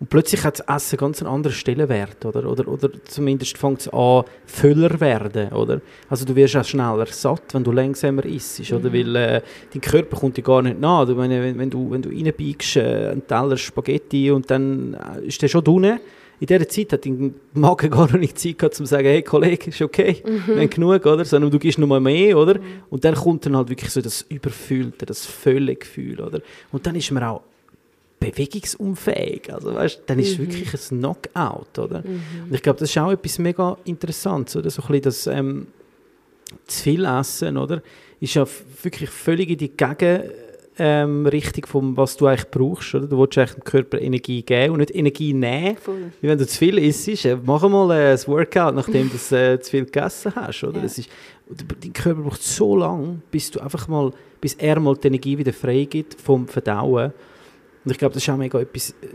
Und plötzlich hat das Essen ganz einen anderen Stellenwert, oder? Oder, oder zumindest fängt es an, Füller werden, oder? Also du wirst auch schneller satt, wenn du langsamer isst, oder? Weil äh, dein Körper kommt dir gar nicht nach. Du, wenn, wenn du, wenn du reinbiegst, äh, einen Teller Spaghetti und dann äh, ist der schon drinnen, in dieser Zeit hat dein Magen gar noch nicht Zeit gehabt, um zu sagen, hey Kollege, ist okay, wir haben genug, oder? Sondern du gibst noch mal mehr, oder? Und dann kommt dann halt wirklich so das Überfüllte, das Völlegefühl, oder? Und dann ist man auch bewegungsunfähig. Also weißt, dann ist es wirklich ein Knockout, oder? Und ich glaube, das ist auch etwas mega Interessantes, oder? So ein bisschen das ähm, zu viel Essen, oder? Ist ja wirklich völlig in die Gegen ähm, Richtung von was du eigentlich brauchst, oder? Du willst eigentlich dem Körper Energie geben und nicht Energie nehmen.
Voll.
Wie wenn du zu viel isst, äh, mach mal äh, ein Workout, nachdem du äh, zu viel gegessen hast, oder?
Ja.
Das ist, dein Körper braucht so lange, bis du einfach mal, bis er mal die Energie wieder freigibt vom Verdauen. Und ich glaube, das ist auch mega etwas äh,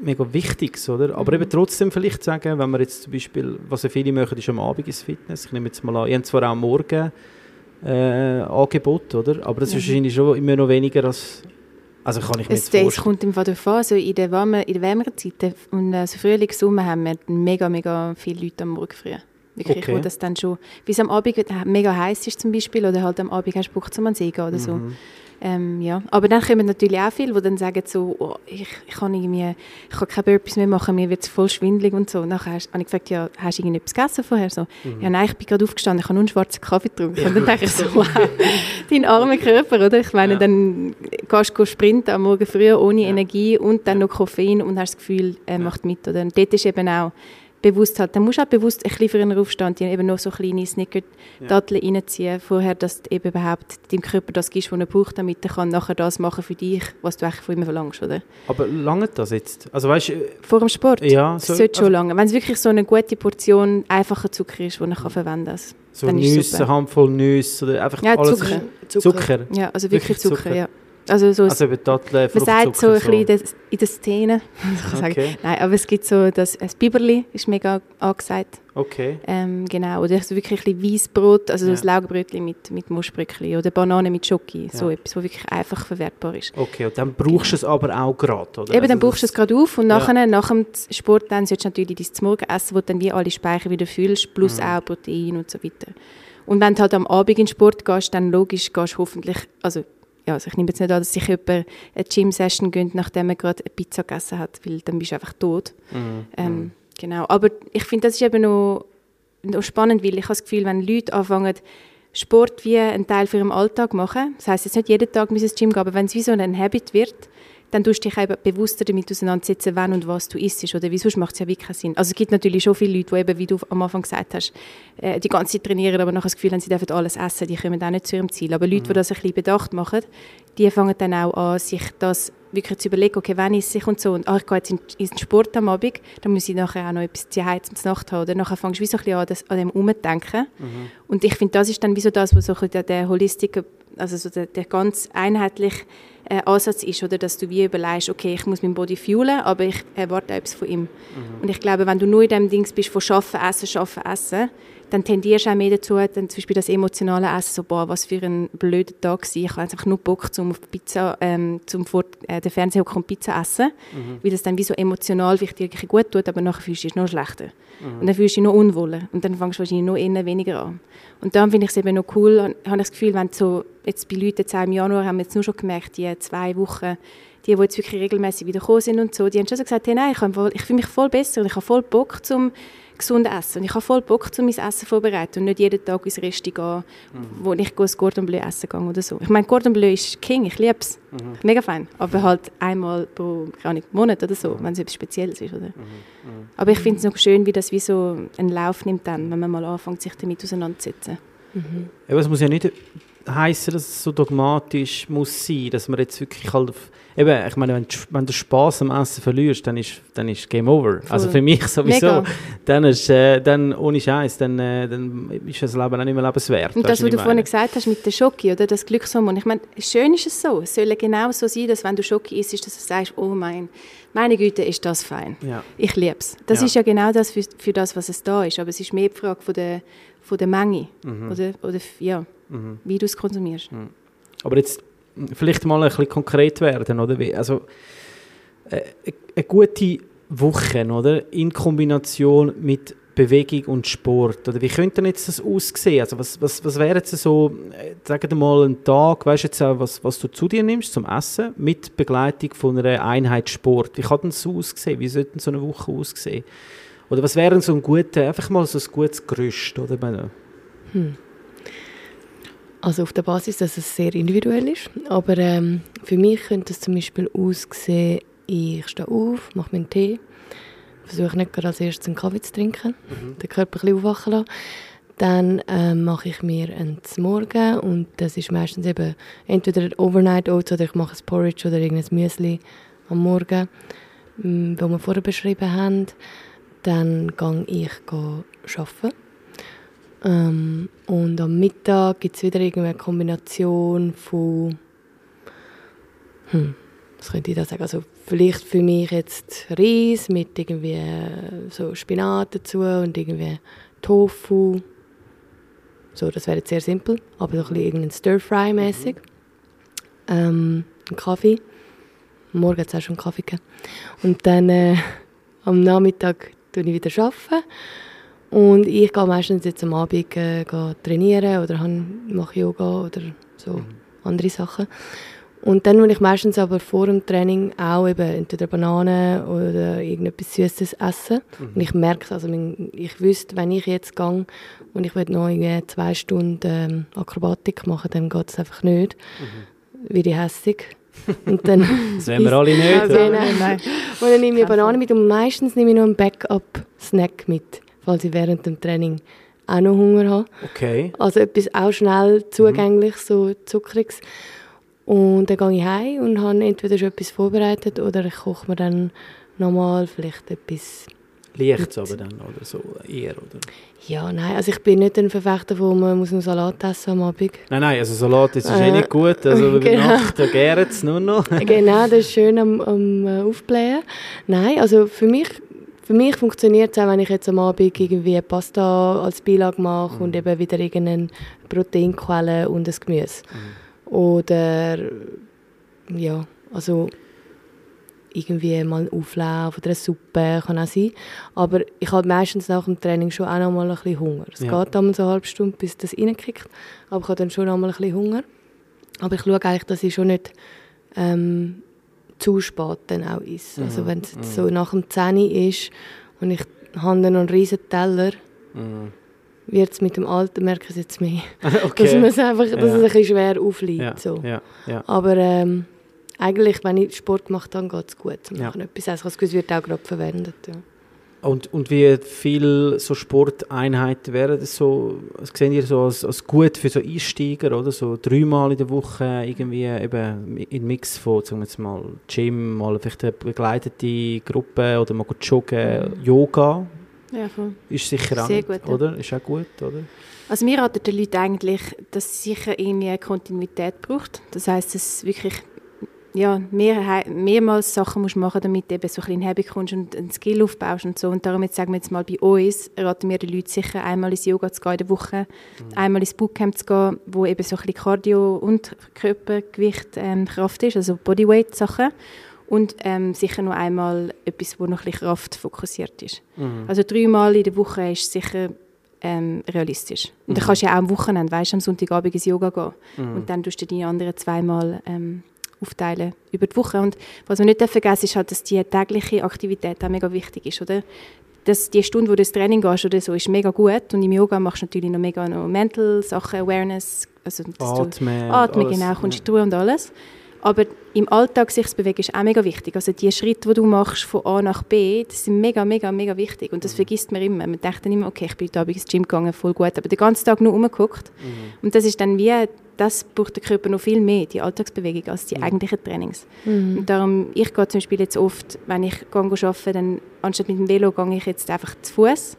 mega Wichtiges, oder? Aber eben trotzdem vielleicht sagen, wenn man jetzt zum Beispiel, was ja viele machen, ist am Abend ins Fitness. Ich nehme jetzt mal an, ich habe zwar auch am Morgen äh, Angebot, oder? Aber das ist wahrscheinlich schon immer noch weniger als, also kann ich mir
Es,
jetzt
es
vorstellen.
kommt im Fall darauf an, so in den warmen, in den wärmeren Zeiten und also Frühling, Sommer haben wir mega, mega viele Leute am Morgen früh. Wirklich,
Okay.
wo das dann schon, wie es am Abend mega heiß ist zum Beispiel oder halt am Abend hast du Bock zum See gehen oder so.
Mhm.
Ähm, ja. Aber dann kommen natürlich auch viele, die dann sagen so, oh, ich, ich kann irgendwie, ich kann keine Burpees mehr machen, mir wird es voll schwindelig und so. Und Nachher habe ich gefragt, ja, hast du irgendetwas gegessen vorher? So,
Mhm.
Ja, nein, ich bin gerade aufgestanden, ich habe nur einen schwarzen Kaffee getrunken. Und dann denke ich so, wow, dein armer Körper, oder? Ich meine,
Ja.
dann gehst du sprinten am Morgen früh ohne Energie und dann noch Koffein und hast das Gefühl, er macht mit. Oder? Und dort ist eben auch bewusst halt, dann musst du auch bewusst ein bisschen früher aufstehen und dir eben noch so kleine Snicker-Datteln reinziehen, vorher, dass du eben überhaupt deinem Körper das gibst, was er braucht, damit er kann nachher das machen für dich, was du eigentlich von ihm verlangst, oder?
Aber lange das jetzt? Also weißt du,
Vor dem Sport?
ja,
Das
so,
sollte schon
also,
lange. Wenn es wirklich so eine gute Portion einfacher Zucker ist, die er kann verwenden kann.
so Nüsse, Handvoll Nüsse oder einfach
Ja,
alles.
Zucker.
Zucker.
Ja, also
Wirklich
wirklich, Zucker,
Zucker?
ja. Also so
Also eben Datteln,
man sagt so ein bisschen in der, Szene.
Okay.
Nein, aber es gibt so, das, ein Biberli ist mega angesagt,
Okay.
ähm, genau, oder so wirklich ein bisschen Weissbrot, also
Ja.
so ein Laugenbrötchen mit, mit Muschbröckchen oder Banane mit Schoki, so
Ja.
etwas, was wirklich einfach verwertbar ist.
Okay, und dann brauchst du es aber auch gerade, oder?
Eben, dann
Also
brauchst du es
das-
gerade auf und
Ja.
nachher, nach dem Sport dann solltest du natürlich dein Morgen essen, wo du dann wie alle Speicher wieder füllst, plus
Mhm.
auch Protein und so weiter. Und wenn du halt am Abend in den Sport gehst, dann logisch gehst du hoffentlich, also ja, also ich nehme jetzt nicht an, dass sich jemand eine Gym-Session gönnt, nachdem er gerade eine Pizza gegessen hat, weil dann bist du einfach tot.
Mhm.
Ähm, Genau, aber ich finde, das ist eben noch, noch spannend, weil ich habe das Gefühl, wenn Leute anfangen, Sport wie einen Teil für ihren Alltag machen, das heisst jetzt nicht jeden Tag müssen ins Gym gehen, aber wenn es wie so ein Habit wird, dann tust du dich eben bewusster damit auseinandersetzen, wann und was du isst, oder? Sonst macht es ja wirklich keinen Sinn. Also es gibt natürlich schon viele Leute, die eben, wie du am Anfang gesagt hast, äh, die ganze Zeit trainieren, aber nachher das Gefühl haben, sie dürfen alles essen, die kommen auch nicht zu ihrem Ziel. Aber Leute, die das ein bisschen bedacht machen, die fangen dann auch an, sich das wirklich zu überlegen, okay, wann esse ich und so. Und ah, ich gehe jetzt in, in den Sport am Abend, dann muss ich nachher auch noch etwas zu Hause zum Nacht haben. Oder nachher fängst du wie so ein bisschen an, das, an dem umzudenken. Und ich finde, das ist dann wie so das, was so ein bisschen der Holistik, also so der, der ganz einheitliche äh, Ansatz ist, oder dass du wie überlegst, okay, ich muss meinen Body fuelen, aber ich erwarte etwas von ihm. Und ich glaube, wenn du nur in dem Dings bist, von Schaffen, Essen, Schaffen, Essen, dann tendierst du auch mehr dazu, dann zum Beispiel das emotionale Essen, so, boah, was für ein blöder Tag war. Ich habe einfach nur Bock, zum auf Pizza, ähm, zum vor äh, den Fernseher und Pizza essen, weil das dann wie so emotional vielleicht gut tut, aber nachher fühlst du dich noch schlechter. Und dann fühlst du dich noch unwohler und dann fängst du wahrscheinlich noch eher weniger an. Und dann finde ich es eben noch cool, und habe ich das Gefühl, wenn so, jetzt bei Leuten jetzt im Januar haben wir jetzt nur schon gemerkt, die zwei Wochen die, die jetzt wirklich regelmäßig wieder gekommen sind und so, die haben schon so gesagt, hey, nein, ich, voll- ich fühle mich voll besser und ich habe voll Bock zum gesund essen. Und ich habe voll Bock zum mein Essen vorbereiten und nicht jeden Tag ins Resti gehen, wo ich ein Cordon Bleu essen gehe oder so. Ich meine, Cordon Bleu ist King, ich liebe es, mega fein, aber halt einmal pro keine Ahnung, Monat oder so, wenn es etwas Spezielles ist, oder? Aber ich finde es noch schön, wie das wie so einen Lauf nimmt dann, wenn man mal anfängt, sich damit auseinanderzusetzen.
Aber es muss ja nicht heißen, dass es so dogmatisch muss sein, dass man jetzt wirklich halt auf, eben, ich meine, wenn, du- wenn du Spaß am Essen verlierst, dann ist, dann ist Game Over. Also für mich sowieso.
Mega.
Dann ist, äh, dann ohne Scheiß, dann, äh, dann ist das Leben auch nicht mehr lebenswert.
Und das, was du
ich
vorhin
meine?
gesagt hast mit der Schoki, oder das Glückshormon, ich meine, schön ist es so. Es soll genau so sein, dass wenn du Schoki isst, dass du sagst, oh mein, meine Güte, ist das fein.
Ja.
Ich liebe es. Das
Ja.
ist ja genau das für, für das, was es da ist. Aber es ist mehr die Frage von der, von der Menge.
Mhm.
Oder, oder ja, wie du es konsumierst.
Aber jetzt vielleicht mal ein bisschen konkret werden, oder? Also, äh, eine gute Woche, oder? In Kombination mit Bewegung und Sport, oder? Wie könnte jetzt das aussehen? Also, was, was, was wäre jetzt so, äh, sagen wir mal, ein Tag, weißt jetzt auch, was, was du zu dir nimmst zum Essen, mit Begleitung von einer Einheit Sport? Wie kann denn das aussehen? Wie sollte so eine Woche aussehen? Oder was wäre so ein guter, einfach mal so ein gutes Gerüst, oder? Meine,
Also auf der Basis, dass es sehr individuell ist. Aber ähm, für mich könnte es zum Beispiel aussehen, ich stehe auf, mache mir einen Tee, versuche nicht gerade als erstes einen Kaffee zu trinken, den Körper ein bisschen aufwachen lassen. Dann ähm, mache ich mir einen Morgen und das ist meistens eben entweder Overnight Oats oder ich mache ein Porridge oder irgendein Müsli am Morgen, ähm, wo wir vorher beschrieben haben. Dann gehe ich go arbeiten. Ähm, und am Mittag gibt es wieder irgendeine Kombination von. Hm, was könnte ich da sagen? Also vielleicht für mich jetzt Reis mit irgendwie äh, so Spinat dazu und irgendwie Tofu. So, das wäre jetzt sehr simpel, aber so ein bisschen Stir-Fry-mäßig. Ähm, ein Kaffee. Morgen hat es auch schon Kaffee gegeben. Und dann äh, am Nachmittag tue ich wieder arbeiten. Und ich gehe meistens jetzt am Abend äh, trainieren oder mache Yoga oder so andere Sachen. Und dann will ich meistens aber vor dem Training auch eben entweder Bananen oder irgendetwas Süßes essen. Und ich merke es, also ich wüsste, wenn ich jetzt gehe und ich will noch irgendwie zwei Stunden ähm, Akrobatik machen, dann geht es einfach nicht. Wie die hässig. Und dann
das wollen wir alle nicht.
Also, nein, nein.
und dann nehme ich
Kein
Banane mit und meistens nehme ich noch einen Backup-Snack mit, falls ich während dem Training auch noch Hunger habe.
Okay.
Also etwas auch schnell zugänglich, so Zuckriges. Und dann gehe ich heim und habe entweder schon etwas vorbereitet oder ich koche mir dann nochmal vielleicht etwas.
Leicht aber dann oder so eher, oder?
Ja, nein, also ich bin nicht ein Verfechter von, man muss einen Salat essen am Abend.
Nein, nein, also Salat ist
Äh,
eh nicht gut. Also über
genau.
Nacht, da gärt es nur noch.
genau, das ist schön am, am äh, Aufblähen. Nein, also für mich, für mich funktioniert es auch, wenn ich jetzt am Abend irgendwie Pasta als Beilage mache und eben wieder irgendeine Proteinquelle und ein Gemüse. Oder ja, also irgendwie mal ein Auflauf oder eine Suppe kann auch sein. Aber ich habe meistens nach dem Training schon auch noch mal ein bisschen Hunger. Es
Ja.
geht einmal so eine halbe Stunde, bis das reinkickt. Aber ich habe dann schon noch mal ein bisschen Hunger. Aber ich schaue eigentlich, dass ich schon nicht ähm, zu spät dann auch ist.
Mhm.
Also wenn es jetzt so nach dem 10 Uhr ist und ich habe dann noch einen riesen Teller, wird es mit dem Alter, merke ich es jetzt mehr, dass,
okay.
es einfach, dass
Ja.
es ein bisschen schwer aufliegt.
Ja,
So.
ja.
Aber ähm, eigentlich, wenn ich Sport gemacht habe, geht es gut.
Ja.
Etwas essen. Gefühl, es wird auch gerade verwendet. Ja.
Und, und wie viele so Sporteinheiten wären das so, das sehen ihr so als, als gut für so Einsteiger, oder? So dreimal in der Woche irgendwie eben in Mix von, sagen wir jetzt mal, Gym, mal vielleicht eine begleitete Gruppe oder mal joggen, Yoga
Ja, voll.
ist sicher auch
Sehr gut, ja.
oder? Ist auch gut, oder?
Also wir raten den Leuten eigentlich, dass es sicher irgendwie eine Kontinuität braucht. Das heißt, dass es wirklich ja, mehr, mehrmals Sachen musst machen damit du eben so ein bisschen Habit kommst und einen Skill aufbaust und so. Und darum jetzt sagen wir jetzt mal bei uns, raten wir den Leuten sicher, einmal ins Yoga zu gehen in der Woche, einmal ins Bootcamp zu gehen, wo eben so ein bisschen Cardio und Körpergewicht ähm, Kraft ist, also Bodyweight-Sachen. Und ähm, sicher noch einmal etwas, wo noch ein bisschen Kraft fokussiert ist. Also dreimal in der Woche ist sicher ähm, realistisch. Und dann kannst du ja auch am Wochenende, weißt, am Sonntagabend ins Yoga gehen. Und dann tust du die anderen zweimal ähm, aufteilen über die Woche. Und was man nicht vergessen ist halt, dass die tägliche Aktivität auch mega wichtig ist, oder? Dass die Stunde, wo du ins Training gehst oder so, ist mega gut. Und im Yoga machst du natürlich noch mega noch Mental Sachen, Awareness, also dass
Atmen,
du Atmen,
alles,
genau, kommst
ja.
du und alles. Aber im Alltag sich zu bewegen ist auch mega wichtig. Also die Schritte, die du machst von A nach B, das sind mega, mega, mega wichtig.
Mhm.
Und das vergisst man immer. Man denkt dann immer, okay, ich bin heute Abend ins Gym gegangen, voll gut. Aber den ganzen Tag nur rumgeguckt.
Mhm.
Und das ist dann wie, das braucht der Körper noch viel mehr, die Alltagsbewegung, als
Mhm.
die eigentlichen Trainings. Und darum, ich gehe zum Beispiel jetzt oft, wenn ich gehe arbeite, dann anstatt mit dem Velo gehe ich jetzt einfach zu Fuß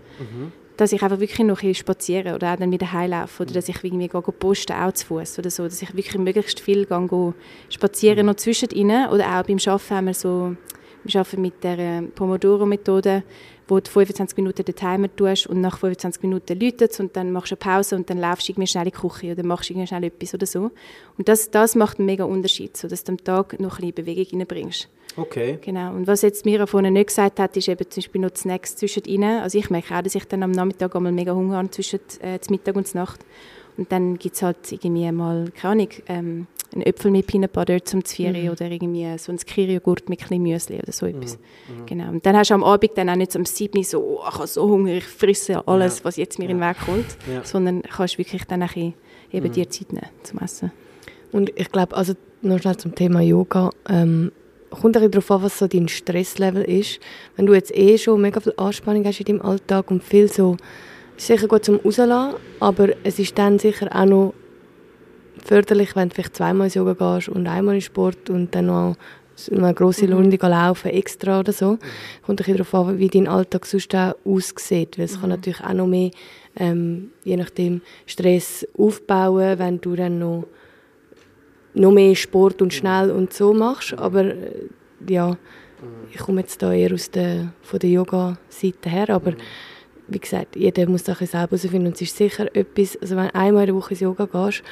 dass ich einfach wirklich noch ein bisschen spaziere oder auch dann wieder heimlaufe oder dass ich irgendwie gehe, posten, auch zu Fuß oder so, dass ich wirklich möglichst viel gehe, gehe spazieren noch zwischendrin oder auch beim Arbeiten haben wir so, wir arbeiten mit der äh, Pomodoro-Methode, wo du 25 Minuten den Timer tust und nach 25 Minuten läutet und dann machst du eine Pause und dann laufst du irgendwie schnell in die Küche oder machst irgendwie schnell etwas oder so. Und das, das macht einen mega Unterschied, so dass du am Tag noch ein bisschen Bewegung reinbringst.
Okay.
Genau. Und was jetzt Mira vorhin nicht gesagt hat, ist eben zum Beispiel noch Snacks zwischendrin. Also ich merke auch, dass ich dann am Nachmittag einmal mega Hunger habe zwischen äh, Mittag und Nacht. Und dann gibt es halt irgendwie mal, keine Ahnung, ähm, einen Äpfel mit Peanut Butter zum Zvieri oder irgendwie so ein Kiri-Joghurt mit ein Müsli oder so etwas. Genau. Und dann hast du am Abend dann auch nicht so am 7 Uhr so, oh, ich habe so Hunger, ich frisse alles, was jetzt mir in den Weg kommt.
Ja.
Sondern kannst wirklich dann ein bisschen eben dir Zeit nehmen zum Essen.
Und ich glaube, also noch schnell zum Thema Yoga. Ähm, kommt ein darauf an, was so dein Stresslevel ist. Wenn du jetzt eh schon mega viel Anspannung hast in deinem Alltag und viel so, ist sicher gut zum Rauslassen, aber es ist dann sicher auch noch förderlich, wenn du vielleicht zweimal ins Yoga gehst und einmal in Sport und dann noch eine grosse Runde gehen laufen extra oder so. Kommt ein bisschen darauf an, wie dein Alltag sonst auch aussieht, weil es kann natürlich auch noch mehr, ähm, je nachdem, Stress aufbauen, wenn du dann noch noch mehr Sport und schnell und so machst. Aber äh, ja, ich komme jetzt da eher aus der, von der Yoga-Seite her. Aber wie gesagt, jeder muss das selber herausfinden. Und es ist sicher etwas, also wenn du einmal in der Woche ins Yoga gehst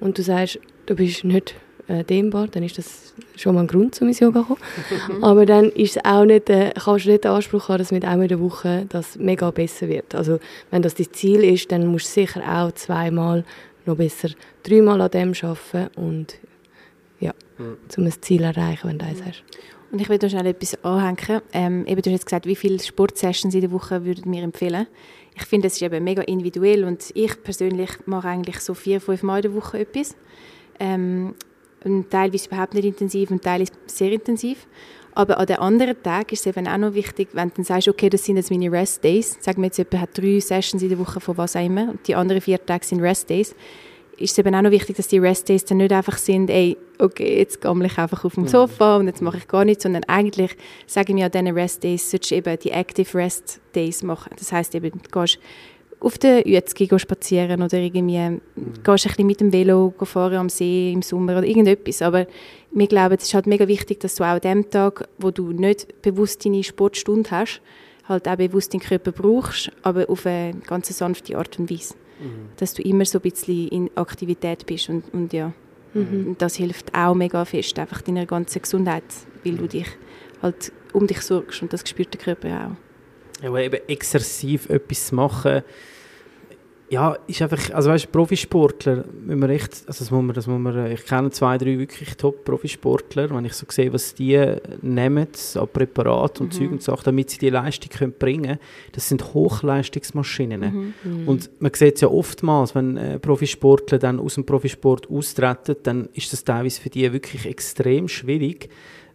und du sagst, du bist nicht äh, dehnbar, dann ist das schon mal ein Grund, um ins Yoga zu kommen. Aber dann ist es auch nicht, äh, kannst du nicht den Anspruch haben, dass mit einmal in der Woche das mega besser wird. Also wenn das dein Ziel ist, dann musst du sicher auch zweimal, noch besser dreimal an dem arbeiten und ja, um ein Ziel erreichen, wenn du eins hast.
Und ich will da schnell etwas anhängen. Ähm, eben, du hast jetzt gesagt, wie viele Sportsessions in der Woche würden wir empfehlen? Ich finde, das ist eben mega individuell und ich persönlich mache eigentlich so vier, fünf Mal in der Woche etwas. Ähm, und teilweise überhaupt nicht intensiv und teilweise sehr intensiv. Aber an den anderen Tagen ist es eben auch noch wichtig, wenn du dann sagst, okay, das sind jetzt meine Rest Days, sagen wir jetzt, jemand hat drei Sessions in der Woche von was auch immer und die anderen vier Tage sind Rest Days, ist es eben auch noch wichtig, dass die Rest Days dann nicht einfach sind, ey, okay, jetzt gammel ich einfach auf dem Sofa und jetzt mache ich gar nichts, sondern eigentlich sagen wir an diesen Rest Days, solltest du eben die Active Rest Days machen. Das heißt eben, du gehst auf der gehen spazieren oder irgendwie gehst ein bisschen mit dem Velo fahren am See im Sommer oder irgendetwas. Aber wir glauben, es ist halt mega wichtig, dass du auch an dem Tag, wo du nicht bewusst deine Sportstunde hast, halt auch bewusst deinen Körper brauchst, aber auf eine ganz sanfte Art und Weise. Dass du immer so ein bisschen in Aktivität bist und, und ja, und das hilft auch mega fest, einfach deiner ganzen Gesundheit, weil du dich halt um dich sorgst und das spürt der Körper auch.
Ja, aber eben exzessiv etwas machen, ja, ist einfach, also weißt du, Profisportler, wenn man echt, also das muss man, das muss man, ich kenne zwei, drei wirklich Top-Profisportler, wenn ich so sehe, was die nehmen an Präparat und Zeug und Sachen, damit sie die Leistung können bringen können, das sind Hochleistungsmaschinen. Und man sieht es ja oftmals, wenn äh, Profisportler dann aus dem Profisport austreten, dann ist das teilweise für die wirklich extrem schwierig,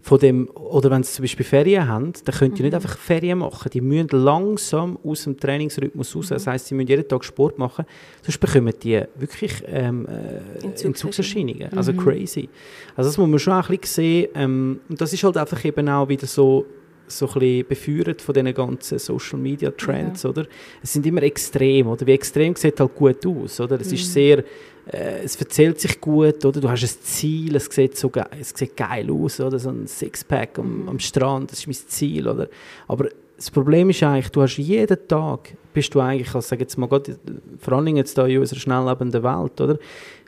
von dem, oder wenn sie zum Beispiel Ferien haben, dann können die nicht einfach Ferien machen. Die müssen langsam aus dem Trainingsrhythmus raus. Das heisst, sie müssen jeden Tag Sport machen, sonst bekommen die wirklich ähm, äh,
Entzugserscheinungen.
Entzugserscheinungen. Also crazy. Also das muss man schon auch ein bisschen sehen. Ähm, und das ist halt einfach eben auch wieder so so ein bisschen von diesen ganzen Social Media Trends, oder? Es sind immer extrem, oder? Wie extrem sieht halt gut aus, oder? Es ist sehr, äh, es erzählt sich gut, oder? Du hast ein Ziel, es sieht so geil, es sieht geil aus, oder? So ein Sixpack am, am Strand, das ist mein Ziel, oder? Aber das Problem ist eigentlich, du hast jeden Tag, bist du eigentlich, also sag jetzt mal, gerade, vor allem jetzt da in unserer schnelllebenden Welt, oder?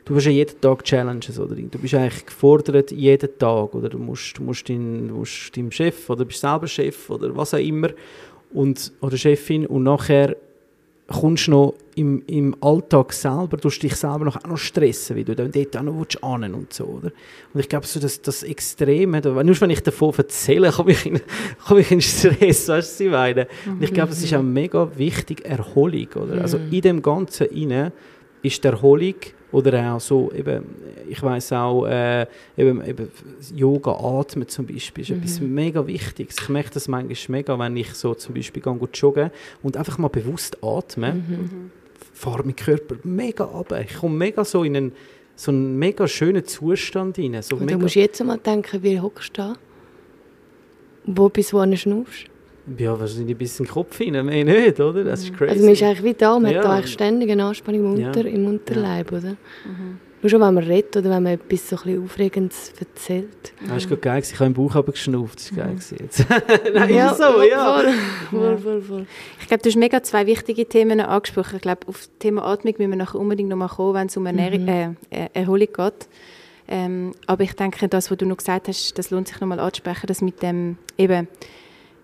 Du hast ja jeden Tag Challenges, oder? Du bist eigentlich gefordert jeden Tag, oder? Du musst, du musst, dein, musst deinem Chef, oder bist selber Chef, oder was auch immer, und, oder Chefin, und nachher kommst du noch im, im Alltag selber, du dich selber noch, auch noch stressen, weil du dann dort auch noch ahnen und so, oder? Und ich glaube, so das, das Extreme, da, nur wenn ich davon erzähle, komme ich in, komme ich in Stress, weißt du, was ich meine? Und ich glaube, es ist auch mega wichtig, Erholung, oder? Also in dem Ganzen rein ist die Erholung oder auch so, eben, ich weiß auch, äh, eben, eben Yoga, Atmen zum Beispiel, ist etwas mega Wichtiges. Ich merke das manchmal mega, wenn ich so zum Beispiel gehe, gut joggen und einfach mal bewusst atme, fahre mein Körper mega ab. Ich komme mega so in einen, so einen mega schönen Zustand rein. So
Und du musst jetzt mal denken, wie hockst du da? Wo bis wo schnaufst?
Ja, wahrscheinlich ein bisschen Kopf rein, mehr nicht, oder? Das ist crazy.
Also man ist eigentlich wie da, man
Ja.
hat da eigentlich ständig eine Anspannung im,
Ja.
Unter, im Unterleib, oder? Nur schon, wenn man redet oder wenn man etwas so ein bisschen Aufregendes erzählt.
Ah, ist gerade geil. Ich habe im Bauch aber geschnauft. Das ist geil gewesen jetzt. Nein,
ja,
ist so, ja.
Voll, voll, voll, voll.
Ich glaube, du hast mega zwei wichtige Themen angesprochen. Ich glaube, auf das Thema Atmung müssen wir nachher unbedingt noch mal kommen, wenn es um Ernährung, äh, äh, Erholung geht. Ähm, aber ich denke, das, was du noch gesagt hast, das lohnt sich noch mal anzusprechen, dass mit dem eben,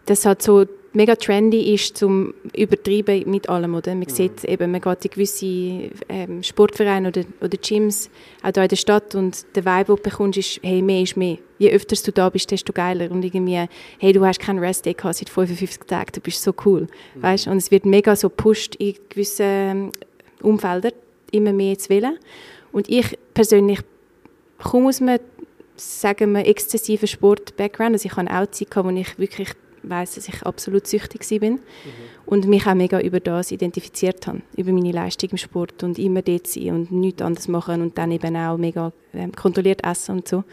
das halt so mega trendy ist zum Übertreiben mit allem, oder? Man sieht eben, man geht in gewisse ähm, Sportvereine oder, oder Gyms, auch hier in der Stadt und der Vibe, den du bekommst, ist, hey, mehr ist mehr. Je öfter du da bist, desto geiler und irgendwie, hey, du hast keinen Rest-Day gehabt seit 55 Tagen, du bist so cool, weißt? Und es wird mega so gepusht in gewissen ähm, Umfeldern, immer mehr zu wählen. Und ich persönlich komme aus einem, sagen wir, exzessiven Sport-Background. Also ich hatte auch Zeit, gehabt, wo ich wirklich weiss, dass ich absolut süchtig war und mich auch mega über das identifiziert habe, über meine Leistung im Sport und immer dort sein und nichts anderes machen und dann eben auch mega ähm, kontrolliert essen und so.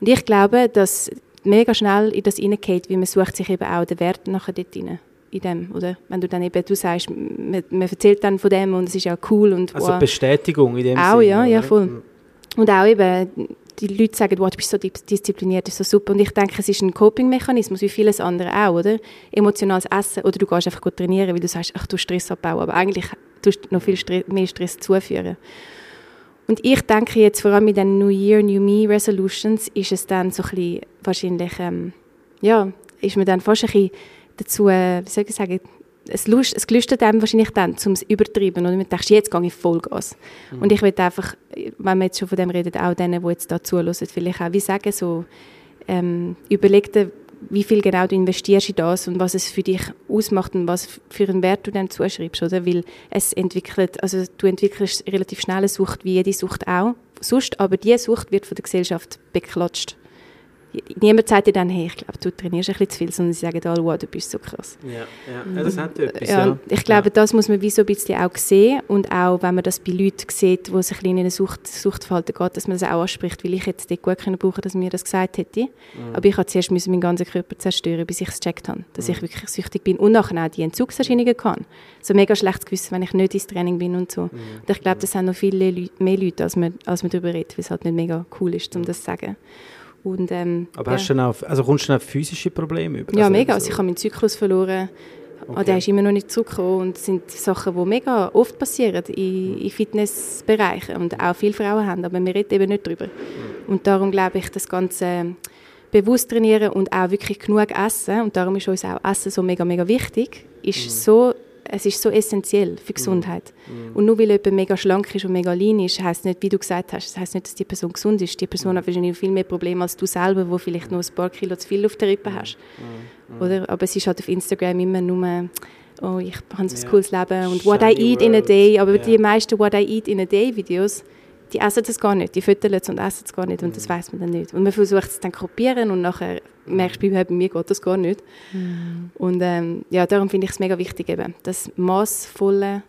Und ich glaube, dass mega schnell in das hineingeht, wie man sucht sich eben auch den Wert nachher dort rein. In dem, oder? Wenn du dann eben, du sagst, man, man erzählt dann von dem und es ist auch cool und
Also
wow.
Bestätigung in dem
Auch,
Sinne,
ja, ja, voll. Und auch eben, die Leute sagen, wow, du bist so dis- diszipliniert, das ist so super. Und ich denke, es ist ein Coping-Mechanismus, wie vieles andere auch, oder? Emotionales Essen. Oder du gehst einfach gut trainieren, weil du sagst, ach, du Stress abbauen. Aber eigentlich tust du noch viel mehr Stress zuführen. Und ich denke jetzt, vor allem mit den New Year, New Me Resolutions, ist es dann so ein bisschen, wahrscheinlich, ähm, ja, ist man dann fast ein bisschen dazu, äh, wie soll ich sagen, es, lust, es gelüstet einem wahrscheinlich dann, zum es übertreiben. Und man denkt, jetzt gehe ich Vollgas. Und ich will einfach, wenn wir jetzt schon von dem reden, auch denen, die jetzt da zuhören, vielleicht auch wie sagen, so, ähm, überleg dir, wie viel genau du investierst in das und was es für dich ausmacht und was für einen Wert du dann zuschreibst, oder? Weil es entwickelt, also du entwickelst relativ schnell eine Sucht, wie jede Sucht auch. Sonst, aber diese Sucht wird von der Gesellschaft beklatscht. Niemand sagt dir dann, hey, ich glaube, du trainierst ein bisschen zu viel, sondern sie sagen alle, wow, du bist so krass.
Ja, ja. das hat etwas,
Ja,
ja.
ich glaube, das muss man wie so ein bisschen auch sehen und auch, wenn man das bei Leuten sieht, wo sich ein bisschen in eine Sucht, Suchtverhalten geht, dass man das auch anspricht, weil ich jetzt dort gut können brauchen, dass mir das gesagt hätte. Aber ich habe zuerst müssen meinen ganzen Körper zerstören, bis ich es gecheckt habe, dass ich wirklich süchtig bin und nachher auch die Entzugserscheinungen kann. So mega schlechtes Gewissen, wenn ich nicht ins Training bin und so. Und ich glaube, das haben noch viele Leute, mehr Leute, als man, als man darüber redet, weil es halt nicht mega cool ist, um das zu sagen. Und, ähm,
Aber
ja.
hast du dann auch, also kommst du dann auf physische Probleme über?
Ja,
also
mega.
so-
Also ich habe meinen Zyklus verloren.
Okay.
Und der ist immer noch nicht zurückgekommen. Und das sind Sachen, die mega oft passieren in, in Fitnessbereichen und auch viele Frauen haben, aber wir reden eben nicht darüber. Und darum glaube ich, das Ganze bewusst trainieren und auch wirklich genug essen, und darum ist uns auch Essen so mega, mega wichtig, ist so, es ist so essentiell für Gesundheit. Und nur weil jemand mega schlank ist und mega lean ist, heisst nicht, wie du gesagt hast, das heisst nicht, dass die Person gesund ist. Die Person hat wahrscheinlich viel mehr Probleme als du selber, wo vielleicht nur ein paar Kilo zu viel auf der Rippe hast. Oder? Aber es ist halt auf Instagram immer nur, oh, ich habe so ein
Ja.
cooles Leben und what I eat in a
world.
day. Aber
Ja.
die meisten What I eat in a day Videos, die essen das gar nicht. Die füttern es und essen es gar nicht und
Mhm.
das weiß man dann nicht. Und man versucht es dann zu kopieren und nachher merkst du, bei mir geht das gar nicht. Und ähm, ja, darum finde ich es mega wichtig eben, das maßvolle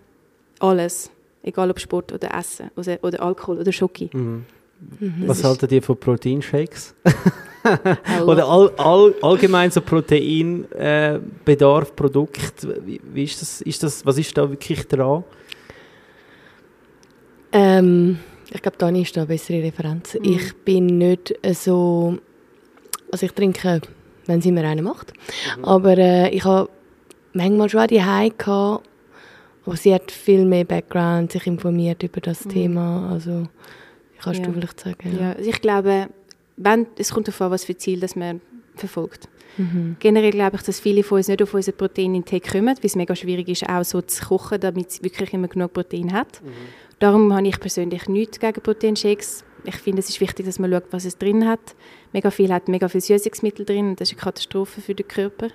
alles, egal ob Sport oder Essen oder, oder Alkohol oder Schoki.
Mhm.
Das
Was haltet ihr von Proteinshakes? Oder all, all, allgemein so Proteinbedarf, äh, Produkt, wie, wie ist das, ist das, was ist da wirklich dran?
Ähm, ich glaube, Dani ist da eine bessere Referenz.
Mhm.
Ich bin nicht äh, so... Also ich trinke, wenn sie mir einen macht. Aber äh, ich habe manchmal schon die gehabt, aber sie hat viel mehr Background, sich informiert über das Thema. Also kannst
Ja.
du vielleicht sagen.
Ja, also ich glaube, wenn, es kommt darauf an, was für Ziel das man verfolgt. Generell glaube ich, dass viele von uns nicht auf unseren Proteinintake kommen, weil es mega schwierig ist, auch so zu kochen, damit es wirklich immer genug Protein hat. Darum habe ich persönlich nichts gegen Proteinshakes. Ich finde, es ist wichtig, dass man schaut, was es drin hat. Mega viel hat mega viel Süßungsmittel drin das ist eine Katastrophe für den Körper.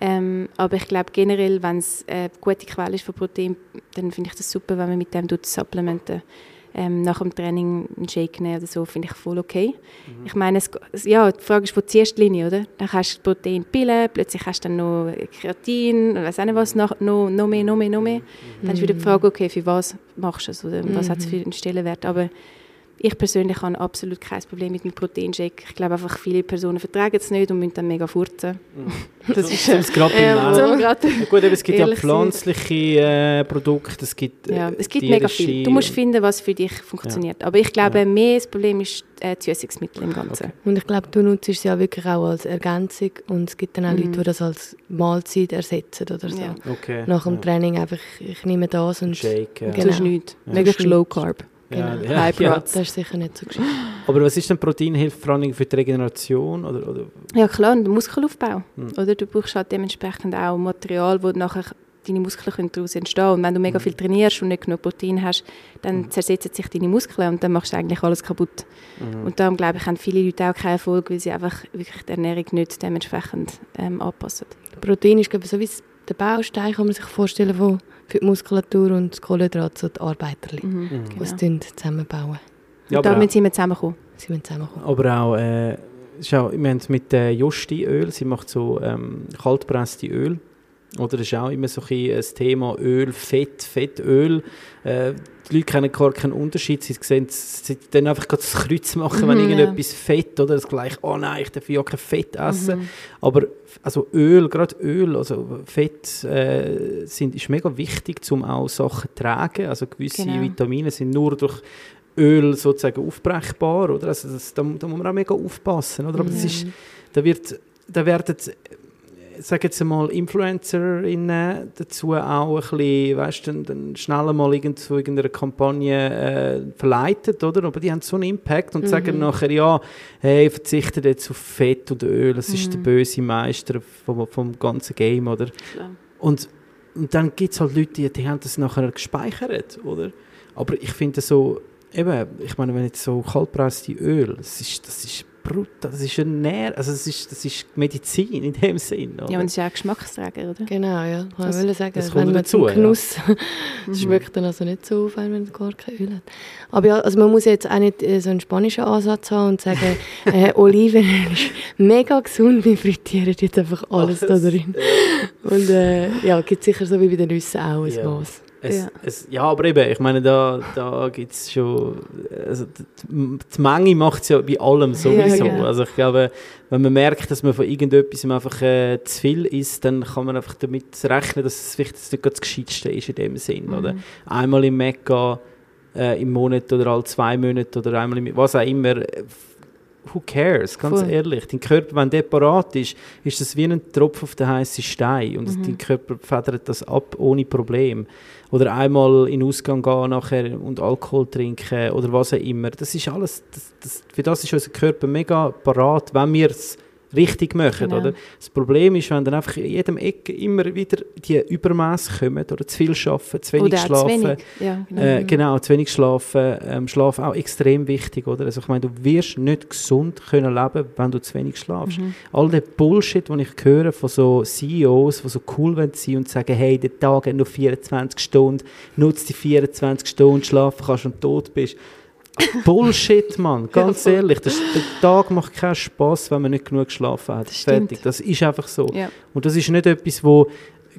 Ähm, aber ich glaube generell, wenn es eine gute Quelle ist von Protein, dann finde ich das super, wenn man mit dem supplementen. Ähm, nach dem Training einen Shake nehmen oder so, finde ich voll okay. Ich meine, es, ja, die Frage ist, wo ziehst du die Linie, oder? Dann hast du Proteinpillen, plötzlich hast du dann noch Kreatin, weiss auch nicht was, noch, noch, noch mehr, noch mehr, noch mehr. Dann ist wieder die Frage, okay, für was machst du es oder was hat es für einen Stellenwert. Aber ich persönlich habe absolut kein Problem mit dem Proteinshake. Ich glaube einfach, viele Personen vertragen es nicht und müssen dann mega furzen. Das ist
Zum gerade
ja, zum gerade
Ja, gut, aber es gibt ja pflanzliche äh, Produkte, es gibt, äh,
Ja, es gibt mega viel. Du musst finden, was für dich funktioniert. Aber ich glaube,
Ja.
mehr das Problem ist äh, die Süßungsmittel im Ganzen.
Okay.
Und ich glaube, du nutzt es ja wirklich auch als Ergänzung und es gibt dann auch
Mhm.
Leute, die das als Mahlzeit ersetzen oder so.
Ja.
Okay.
Nach dem
ja.
Training einfach, ich nehme das und
Shake, ja.
Genau.
Das ist nichts.
Ja.
Das ist
Low. Carb.
Ja,
Genau.
ja,
High
ja.
Das ist sicher nicht so gescheit.
Aber was ist denn Protein hilft vor allem für die Regeneration? Oder, oder?
Ja klar, und der Muskelaufbau.
Mhm.
Oder du brauchst halt dementsprechend auch Material, wo nachher deine Muskeln können daraus entstehen Und wenn du mega viel trainierst und nicht genug Protein hast, dann zersetzen sich deine Muskeln und dann machst du eigentlich alles kaputt.
Mhm.
Und darum glaube ich, haben viele Leute auch keinen Erfolg, weil sie einfach wirklich die Ernährung nicht dementsprechend ähm, anpassen.
Protein ist glaube ich, so wie der Baustein, kann man sich vorstellen, wo für die Muskulatur und das Kohlenhydrat so die Arbeiterli,
Mhm.
Mhm.
die es
Genau.
zusammenbauen.
Ja,
und damit
auch,
sind wir zusammengekommen.
Sie müssen zusammenkommen.
aber auch, äh, schau, wir haben mit äh, Justi-Öl, sie macht so ähm, kaltpresste Öl. Oder das ist auch immer so ein, ein Thema Öl, Fett, Fettöl. Äh, die Leute kennen gar keinen Unterschied. Sie sehen, sie dann einfach gerade das Kreuz machen, wenn
Mhm,
irgendetwas Fett oder das gleich, oh nein, ich darf ja kein Fett essen.
Mhm.
Aber also Öl, gerade Öl, also Fett äh, sind, ist mega wichtig, um auch Sachen zu tragen. Also gewisse
Genau.
Vitamine sind nur durch Öl sozusagen aufbrechbar, oder? Also das, da, da muss man auch mega aufpassen, oder? Aber das ist, da wird, da werden, äh, sag jetzt mal, Influencerinnen dazu auch ein bisschen, weißt du, dann, dann schnell mal irgend zu irgendeiner Kampagne äh, verleitet, oder? Aber die haben so einen Impact und sagen nachher, ja, hey, verzichtet jetzt auf Fett und Öl, das ist der böse Meister vom, vom ganzen Game, oder?
Klar.
Und, und dann gibt es halt Leute, die, die haben das nachher gespeichert, oder? Aber ich finde so, eben, ich meine, wenn jetzt so kaltpresste Öl, das ist, das ist brutal, das ist ein Nähr, also das ist, das ist Medizin in dem Sinn, oder?
Ja, und es ist auch Geschmacksträger, oder?
Genau, ja. Ich
Das-
wollte sagen,
das kommt
wenn man
dazu,
zum
ja.
Genuss, das schmeckt dann also nicht so auf, wenn man gar kein Öl hat. Aber ja, also man muss jetzt auch nicht äh, so einen spanischen Ansatz haben und sagen, äh, Olivenöl ist mega gesund, wir frittieren jetzt einfach alles, da drin. Und äh, ja, gibt sicher so wie bei den Nüssen auch ein
Ja.
Maß.
Es,
Ja.
Es, ja, aber eben, ich meine, da, da gibt es schon. Also die, die Menge macht es ja bei allem sowieso.
genau.
Also ich glaube, wenn man merkt, dass man von irgendetwas einfach äh, zu viel isst, dann kann man einfach damit rechnen, dass es vielleicht jetzt nicht gerade das Gescheiteste ist in dem Sinn. Oder? Einmal im Mekka äh, im Monat oder alle zwei Monate oder einmal im was auch immer. Who cares, ganz
Voll.
ehrlich. Dein Körper, wenn der parat ist, ist das wie ein Tropfen auf den heißen Stein und dein Körper federt das ab ohne Problem. Oder einmal in den Ausgang gehen nachher und Alkohol trinken oder was auch immer. Das ist alles, das, das, für das ist unser Körper mega parat, wenn wir es richtig machen.
Genau.
Oder? Das Problem ist, wenn dann einfach in jedem Ecke immer wieder die Übermaß kommen oder zu viel arbeiten, zu wenig
Oder auch zu
schlafen.
wenig. Ja, genau.
Äh, genau, zu wenig schlafen. Ähm, Schlaf auch extrem wichtig, oder? Also ich meine, du wirst nicht gesund können leben, wenn du zu wenig schlafst.
Mhm.
All der Bullshit, den ich höre von so CEOs, die so cool sein und sagen, hey, der Tag hat nur 24 Stunden, nutze die 24 Stunden, schlafen kannst und tot bist. Bullshit, Mann, ganz ehrlich. Das, der Tag macht keinen Spaß, wenn man nicht genug geschlafen hat.
Das stimmt.
Fertig. Das ist einfach so.
Ja.
Und das ist nicht etwas, wo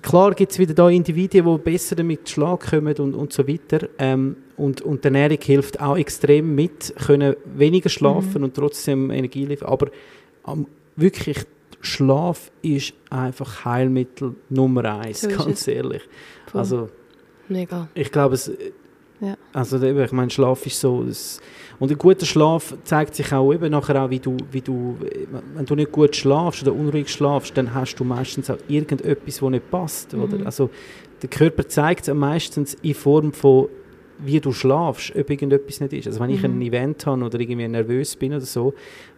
klar gibt es wieder da Individuen, die besser damit zu Schlag kommen und, und so weiter. Ähm, und, und die Ernährung hilft auch extrem mit, können weniger schlafen
Mhm.
und trotzdem Energie liefern. Aber ähm, wirklich, Schlaf ist einfach Heilmittel Nummer eins,
So
ganz ehrlich.
Voll.
Also
Mega.
ich glaube, es,
Ja.
also eben, ich meine, Schlaf ist so, und ein guter Schlaf zeigt sich auch eben nachher auch, wie du, wie du, wenn du nicht gut schlafst oder unruhig schlafst, dann hast du meistens auch irgendetwas, das nicht passt,
Mhm.
oder? Also der Körper zeigt es meistens in Form von wie du schlafst, ob irgendetwas nicht ist. Also wenn ich
Mhm.
ein Event habe oder irgendwie nervös bin oder so,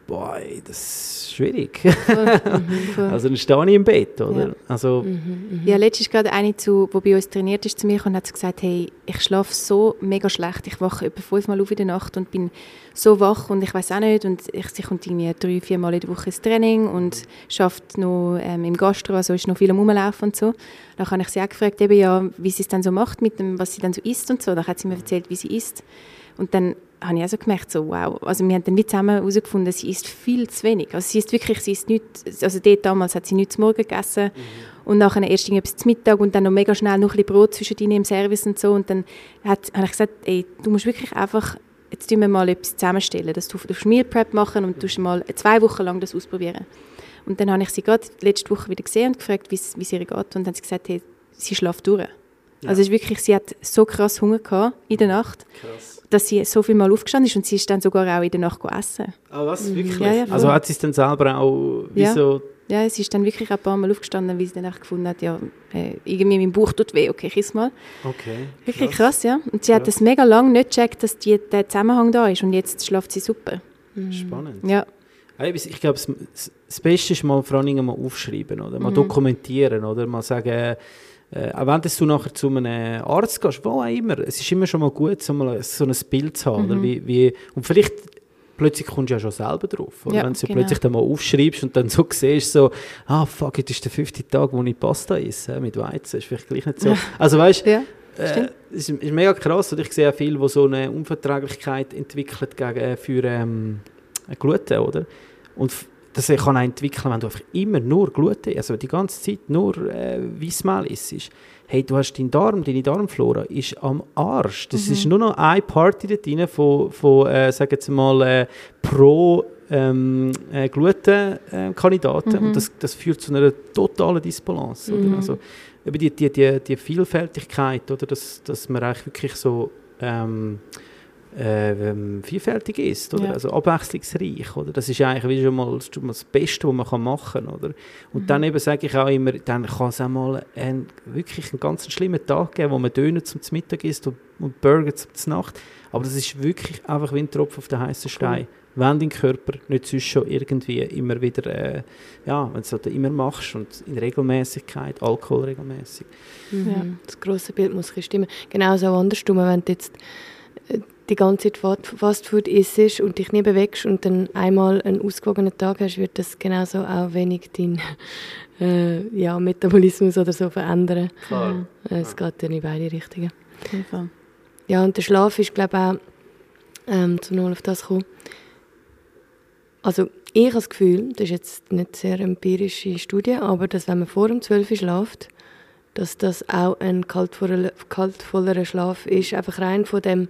boah, das ist schwierig.
Voll.
also dann stehe ich im Bett, oder?
Ja.
Also,
Ja, letztens gerade eine, zu, die bei uns trainiert ist, zu mir und hat gesagt, hey, ich schlafe so mega schlecht, ich wache etwa fünfmal auf in der Nacht und bin so wach und ich weiß auch nicht und ich, sie kommt irgendwie drei, vier Mal in der Woche ins Training und schafft noch ähm, im Gastro, also ist noch viel am Rumlaufen und so. Dann habe ich sie auch gefragt, eben, ja, wie sie es dann so macht mit dem, was sie dann so isst und so. Dann hat sie mir erzählt, wie sie isst. Und dann habe ich auch so gemerkt, so, wow, also wir haben dann wie zusammen herausgefunden, sie isst viel zu wenig. Also sie isst wirklich, sie isst nichts, also dort damals hat sie nichts zu Morgen gegessen und nachher erst irgendetwas zu Mittag und dann noch mega schnell noch ein bisschen Brot zwischendrin im Service und so und dann hat, habe ich gesagt, ey, du musst wirklich einfach, jetzt tun wir mal etwas zusammenstellen, dass du auf Meal Prep machen und du mal zwei Wochen lang das ausprobieren. Und dann habe ich sie gerade letzte Woche wieder gesehen und gefragt, wie es ihr geht und dann hat sie gesagt, hey, sie schläft durch. Also es ist wirklich, sie hat so krass Hunger gehabt in der Nacht, dass sie so viel mal aufgestanden ist und sie ist dann sogar auch in der Nacht essen.
ah, was, wirklich?
Ja, ja,
also hat sie es dann selber auch, wie
Ja.
so,
Ja, sie ist dann wirklich auch ein paar Mal aufgestanden, weil sie dann echt gefunden hat, ja, äh, irgendwie mein Bauch tut weh, okay, ich iss mal.
okay.
Wirklich krass, ja. Und sie hat das mega lange nicht gecheckt, dass die, der Zusammenhang da ist und jetzt schläft sie super.
Spannend.
Ja,
Ich glaube, das Beste ist mal vor allen Dingen mal aufschreiben, oder?
Mhm.
Mal dokumentieren, oder? Mal sagen, äh, auch wenn du nachher zu einem Arzt gehst, wo auch immer, es ist immer schon mal gut, so, mal so ein Bild zu haben, oder?
Mhm.
Wie, wie, und vielleicht plötzlich kommst du ja schon selber drauf, oder?
Ja,
wenn du
genau.
plötzlich dann mal aufschreibst und dann so siehst, so, ah fuck, jetzt ist der fünfte Tag, wo ich Pasta esse, mit Weizen, ist vielleicht gleich nicht so. Also weißt
ja.
äh, ist, ist mega krass und ich sehe auch viele, die so eine Unverträglichkeit entwickeln gegen, äh, für ähm, Gluten, oder? Und das kann auch entwickeln, wenn du einfach immer nur Gluten, also die ganze Zeit nur äh, Weissmehl isst. Hey, du hast deinen Darm, deine Darmflora ist am Arsch. Das ist nur noch eine Party da drin von, von äh, sagen wir mal, äh, pro ähm, äh, Gluten-Kandidaten und das, das führt zu einer totalen Disbalance. Oder? Also, eben die, die, die, die Vielfältigkeit, oder? Dass, dass man eigentlich wirklich so ähm, äh, ähm, vielfältig ist, oder?
Ja.
also abwechslungsreich. Oder? Das ist eigentlich wie schon mal, das ist schon mal das Beste, was man kann machen kann. Oder? Und dann eben sage ich auch immer, dann kann es auch mal einen, wirklich einen ganz schlimmen Tag geben, wo man Döner zum Mittag isst und, und Burger zum Nacht. Aber das ist wirklich einfach wie ein Tropfen auf den heißen Stein. Wenn dein Körper nicht sonst schon irgendwie immer wieder, äh, ja, wenn du es halt immer machst und in Regelmäßigkeit, Alkohol regelmäßig.
Mhm.
Ja.
Das grosse Bild muss stimmen. Genauso andersrum, wenn du jetzt äh, die ganze Zeit Fa- Fastfood isst und dich nie bewegst und dann einmal einen ausgewogenen Tag hast, wird das genauso auch wenig deinen äh, ja, Metabolismus oder so verändern.
Klar.
Äh, Es geht dann in beide Richtungen.
Fall.
Ja, und der Schlaf ist, glaube ich, auch, ähm, zum nochmal auf das zu kommen. Also, ich habe das Gefühl, das ist jetzt nicht sehr empirische Studie, aber dass, wenn man vor dem 12 Uhr schläft, dass das auch ein kaltvollerer, kaltvollerer Schlaf ist. Einfach rein von dem,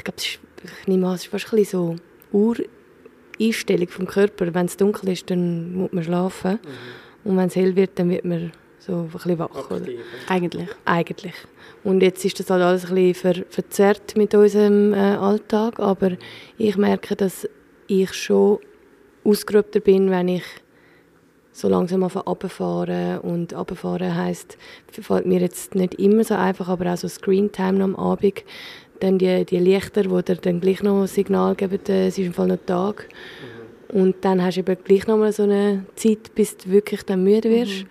ich glaube, es ist, ich nehme an, es ist fast ein so Ureinstellung vom Körper. Wenn es dunkel ist, dann muss man schlafen. Und wenn es hell wird, dann wird man so ein bisschen wach. Oder?
Eigentlich.
Eigentlich. Und jetzt ist das halt alles ein bisschen ver verzerrt mit unserem äh, Alltag, aber ich merke, dass ich schon ausgerübter bin, wenn ich so langsam auf runterfahren und runterfahren heisst, fällt mir jetzt nicht immer so einfach, aber auch so Screentime am Abend, dann die, die Lichter, die dir dann gleich noch ein Signal geben, äh, es ist im Fall noch Tag. Und dann hast du eben gleich noch mal so eine Zeit, bis du wirklich dann müde wirst.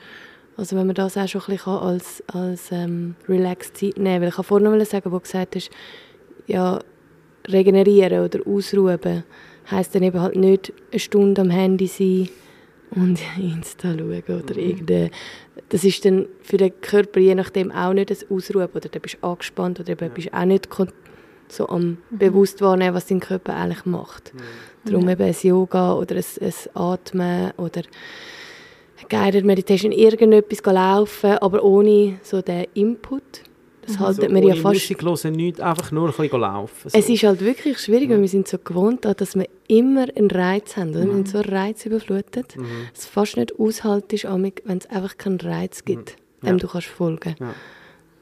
Also wenn man das auch schon ein bisschen als, als ähm, relaxed Zeit nehmen Weil ich habe vorhin noch sagen, wo du gesagt hast, ja, regenerieren oder ausruhen heisst dann eben halt nicht eine Stunde am Handy sein und Insta schauen oder irgendeine... Das ist dann für den Körper je nachdem auch nicht ein Ausruhen oder dann bist du angespannt oder eben bist auch nicht so am bewusst wahrnehmen, was dein Körper eigentlich macht. Darum eben ein Yoga oder ein, ein Atmen oder Guided Meditation, irgendetwas laufen, aber ohne so den Input. Das haltet
Also
man ja fast...
Musik hören, nichts, einfach nur ein bisschen laufen. So.
Es ist halt wirklich schwierig, weil wir sind so gewohnt, dass wir immer einen Reiz haben. Oder? Wir sind so reizüberflutet,
Mhm.
dass es fast nicht aushaltest, wenn es einfach keinen Reiz gibt,
Ja.
dem du kannst folgen
ja.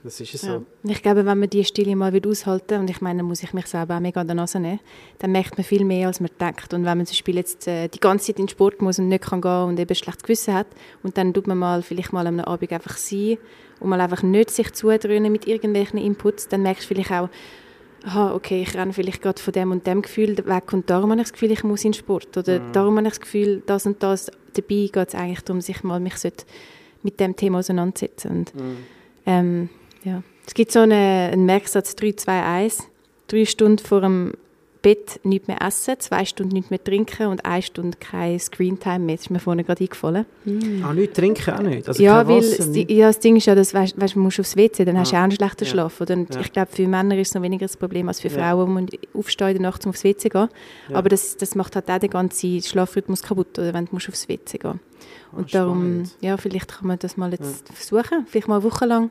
Das ist so.
Ja. Ich glaube, wenn man die Stille mal wieder aushalten und ich meine, muss ich mich selber auch mega an der Nase nehmen, dann merkt man viel mehr, als man denkt. Und wenn man zum Beispiel jetzt äh, die ganze Zeit in den Sport muss und nicht kann gehen und eben schlechtes Gewissen hat und dann tut man mal vielleicht mal am Abend einfach sein und mal einfach nicht sich zudröhnen mit irgendwelchen Inputs, dann merkst du vielleicht auch, aha, okay, ich renne vielleicht gerade von dem und dem Gefühl weg und darum habe ich das Gefühl, ich muss in den Sport. Oder
Mhm.
darum habe ich das Gefühl, das und das. Dabei geht es eigentlich darum, sich mal mich mit dem Thema auseinandersetzen. Und,
Mhm.
ähm, ja. Es gibt so eine, einen Merksatz 3, 2, 1. Drei Stunden vor dem Bett nichts mehr essen, zwei Stunden nichts mehr trinken und eine Stunde kein Screentime mehr. Das ist mir vorhin gerade eingefallen.
Ah, nicht trinken auch nicht? Also
ja, weil
Wasser,
das,
nicht?
ja, das Ding ist ja, dass, weißt, weißt, du musst aufs WC, dann hast du
Ah.
auch einen schlechten
Ja.
Schlaf. Oder?
Ja.
ich glaube, für Männer ist es noch weniger das Problem als für
Ja.
Frauen, die aufstehen in der Nacht, um aufs WC zu gehen.
Ja.
Aber das, das macht halt auch den ganzen Schlafrhythmus kaputt, oder, wenn du musst aufs WC gehen Und
Ah,
darum, ja, vielleicht kann man das mal jetzt versuchen, vielleicht mal eine Woche lang,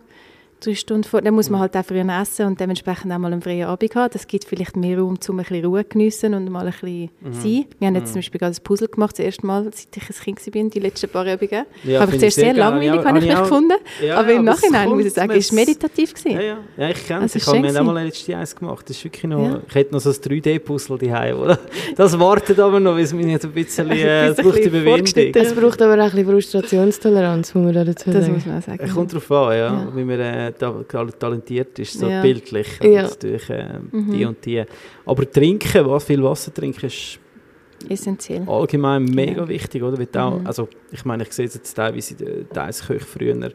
drei Stunden vor. Dann muss man halt auch früher essen und dementsprechend auch mal einen freien Abend haben. Das gibt vielleicht mehr Raum, um ein bisschen Ruhe zu geniessen und mal ein bisschen
Mhm.
sein. Wir haben jetzt zum Beispiel gerade ein Puzzle gemacht, das erste Mal, seit ich ein Kind war, die letzten paar Übungen.
Ja,
habe ich
ich
zuerst sehr
sehr
langweilig,
Habe
habe
ich
ich vielleicht gefunden.
Ja,
aber im
aber es
Nachhinein muss ich sagen, war meditativ.
Ja,
Gewesen.
ja. ja ich kenne es.
Also,
Ich
es
habe
ist
mir auch mal letztes eins gemacht. Das ist wirklich noch,
Ja.
Ich hätte noch so ein 3D-Puzzle daheim, oder? Das wartet aber noch, weil es mir jetzt ein bisschen, äh, es
Ein
braucht
bisschen
Überwindung.
Es braucht aber auch ein bisschen Frustrationstoleranz, muss man da dazu
Das
sagen.
muss man auch sagen.
Es kommt darauf an, ja,
Ja.
wie man äh, talentiert ist, so
Ja.
bildlich.
Ja.
Natürlich äh,
Mhm.
die und die. Aber trinken, was viel Wasser trinken, ist
Essentiell.
allgemein mega
Ja.
wichtig, oder? Weil auch,
Mhm.
also, ich meine, ich sehe es jetzt teilweise in den Teilsköche früher,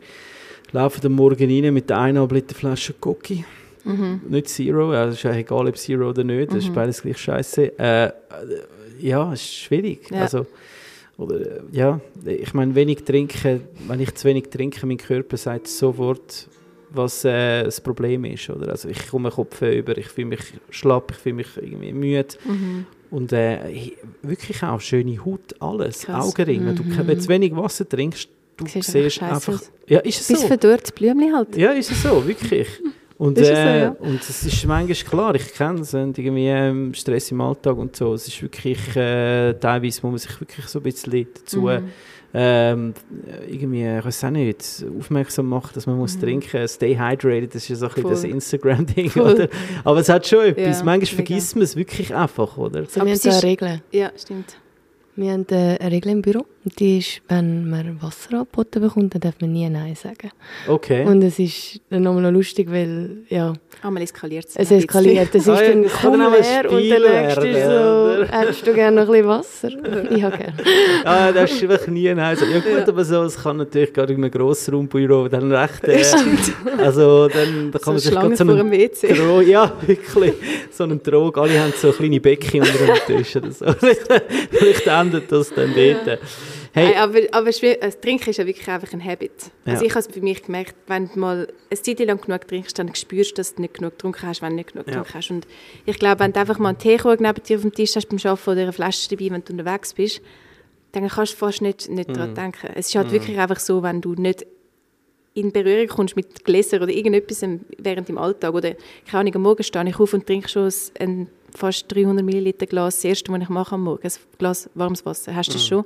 laufen am Morgen rein mit der eineinhalb Liter Flasche Cocky.
Mhm.
Nicht Zero, also es ist ja egal, ob Zero oder nicht, das ist
Mhm.
beides gleich scheiße. Äh, ja, es ist schwierig. Also, oder, äh, ja, ich meine, wenig trinken, wenn ich zu wenig trinke, mein Körper sagt sofort, was äh, das Problem ist. Oder? Also ich komme Kopf über, ich fühle mich schlapp, ich fühle mich irgendwie müde.
Mhm.
Und äh, ich- wirklich auch schöne Haut, alles,
Krass.
Augenringe. Wenn du
Mhm.
ke- wenn du zu wenig Wasser trinkst, du
Siehst
siehst,
einfach aus.
Ja, ist es
Bis
so?
verdorrtes Blümchen halt.
Ja, ist es so, wirklich. Und,
Ist es so,
äh,
ja.
und es ist manchmal klar, ich kenne es, irgendwie ähm, Stress im Alltag und so. Es ist wirklich, äh, teilweise muss man sich wirklich so ein bisschen dazu
Mhm.
Ähm, irgendwie, ich weiß auch nicht, aufmerksam machen, dass man muss
Mhm.
trinken Stay hydrated, das ist ja so ein bisschen das. Instagram-Ding, oder? Aber es hat schon etwas,
Ja,
manchmal vergisst man es wirklich einfach, oder?
Also
Aber
wir haben da eine Regel.
Ja, stimmt.
Wir haben eine Regel im Büro. Und die ist, wenn man Wasser angeboten bekommt, dann darf man nie Nein sagen.
Okay.
Und es ist dann nochmal noch lustig, weil ja,
Einmal eskaliert es.
es eskaliert. Es ist
Ah, ja,
dann
ein
her und
Spiel
der nächste ist so, hättest du gerne noch ein bisschen Wasser? ja, gerne.
Ah, das ist einfach nie nein. Ja gut, aber so, es kann natürlich gerade in einem Grossraumbüro dann recht... Äh, also dann da kann
So
man sich so einen
WC.
Trog... Ja, wirklich. So einen Trog. Alle haben so kleine Becken unter dem Tisch oder so. Vielleicht endet das dann dort. Hey,
Hey, aber, aber das Trinken ist ja wirklich einfach ein Habit. Also
Ja.
ich habe es für mich gemerkt, wenn du mal eine Zeit lang genug trinkst, dann spürst du, dass du nicht genug getrunken hast, wenn du nicht genug
Ja.
getrunken hast. Und ich glaube, wenn du einfach mal einen Teekrug neben dir auf dem Tisch hast beim Arbeiten oder eine Flasche dabei, wenn du unterwegs bist, dann kannst du fast nicht, nicht
Mhm.
daran denken. Es ist halt wirklich einfach so, wenn du nicht in Berührung kommst mit Gläsern oder irgendetwas während dem Alltag oder keine Ahnung, am Morgen stehe ich auf und trinke schon ein fast 300 Milliliter Glas, das erste, was ich mache am Morgen, ein Glas warmes Wasser. Hast du das schon?